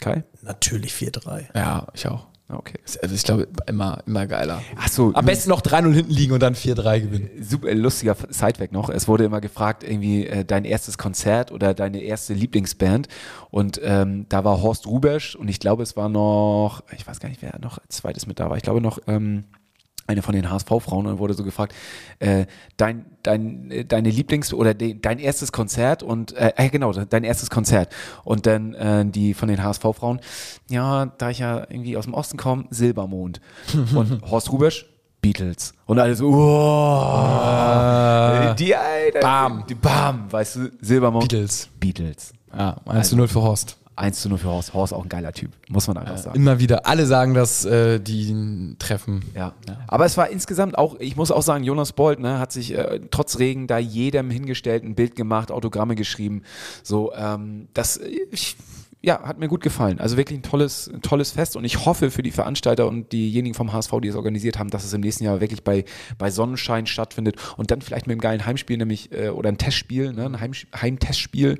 Kai? Natürlich 4-3. Ja, ich auch. Okay. Also ich glaube, immer, immer geiler. Ach so, Am besten noch 3-0 hinten liegen und dann 4-3 gewinnen. super lustiger Sideback noch. Es wurde immer gefragt, irgendwie äh, dein erstes Konzert oder deine erste Lieblingsband. Und ähm, da war Horst Rubesch und ich glaube, es war noch, ich weiß gar nicht, wer noch als zweites mit da war. Ich glaube noch ähm, eine von den HSV-Frauen und wurde so gefragt, äh, dein, dein, äh, deine Lieblings- oder de, dein erstes Konzert und äh, äh, genau, dein erstes Konzert. Und dann äh, die von den HSV-Frauen, ja, da ich ja irgendwie aus dem Osten komme, Silbermond. und Horst Rubesch, Beatles. Und alle so, oh, die, Alter, Bam. Die, Bam, weißt du, Silbermond. Beatles. Beatles. Ja, 1-0 für Horst. 1 zu 0 für Horst. Horst auch ein geiler Typ, muss man einfach sagen. Immer wieder. Alle sagen, dass äh, die ihn treffen. Ja. Aber es war insgesamt auch, ich muss auch sagen, Jonas Bolt ne, hat sich äh, trotz Regen da jedem hingestellt, ein Bild gemacht, Autogramme geschrieben. So, ähm, das äh, ich, ja, hat mir gut gefallen. Also wirklich ein tolles, ein tolles Fest und ich hoffe für die Veranstalter und diejenigen vom HSV, die es organisiert haben, dass es im nächsten Jahr wirklich bei, bei Sonnenschein stattfindet und dann vielleicht mit einem geilen Heimspiel, nämlich äh, oder ein Testspiel, ne, ein Heim, Heimtestspiel.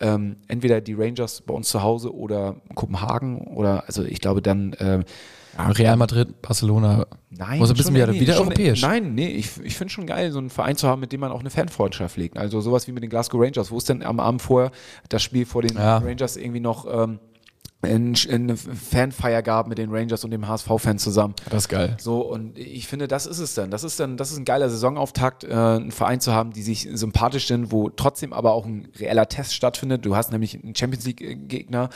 Ähm, entweder die Rangers bei uns zu Hause oder Kopenhagen oder also ich glaube dann Ja, Real Madrid, Barcelona. Nein, Also ein bisschen schon- wieder, nee, wieder schon- europäisch. Nein, nee, ich, ich finde schon geil, so einen Verein zu haben, mit dem man auch eine Fanfreundschaft legt. Also sowas wie mit den Glasgow Rangers, wo es denn am Abend vorher das Spiel vor den Ja. Rangers irgendwie noch ähm, ein- eine Fanfeier gab mit den Rangers und dem HSV-Fan zusammen. Das ist geil. So, und ich finde, das ist es dann. Das ist dann, das ist ein geiler Saisonauftakt, äh, einen Verein zu haben, die sich sympathisch sind, wo trotzdem aber auch ein reeller Test stattfindet. Du hast nämlich einen Champions League-Gegner,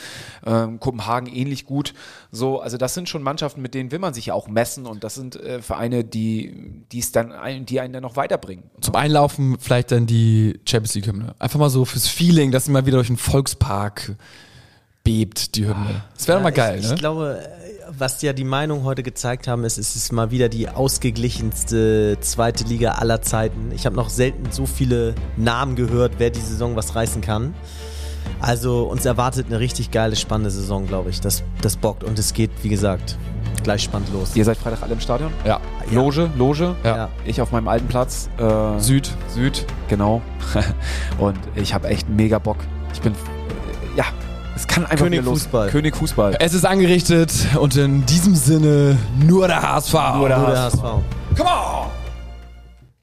ähm, Kopenhagen ähnlich gut. So, also das sind schon Mannschaften, mit denen will man sich ja auch messen und das sind äh, Vereine, die, die es dann, ein, die einen dann noch weiterbringen. Zum Einlaufen vielleicht dann die Champions League Hymne. Einfach mal so fürs Feeling, dass sie mal wieder durch den Volkspark bebt, die Hymne. Das wäre doch mal geil, ich, ne? Ich glaube, was ja die Meinung heute gezeigt haben, ist, es ist mal wieder die ausgeglichenste zweite Liga aller Zeiten. Ich habe noch selten so viele Namen gehört, wer die Saison was reißen kann. Also uns erwartet eine richtig geile, spannende Saison, glaube ich. Das, das bockt und es geht, wie gesagt, gleich spannend los. Ihr seid Freitag alle im Stadion? Ja. Loge, Loge. Ja. Ich auf meinem alten Platz. Äh, Süd. Süd, genau. und ich habe echt mega Bock. Ich bin, äh, ja, es kann einfach König. Fußball. König Fußball. Es ist angerichtet und in diesem Sinne nur der HSV. Nur der HSV. Come on!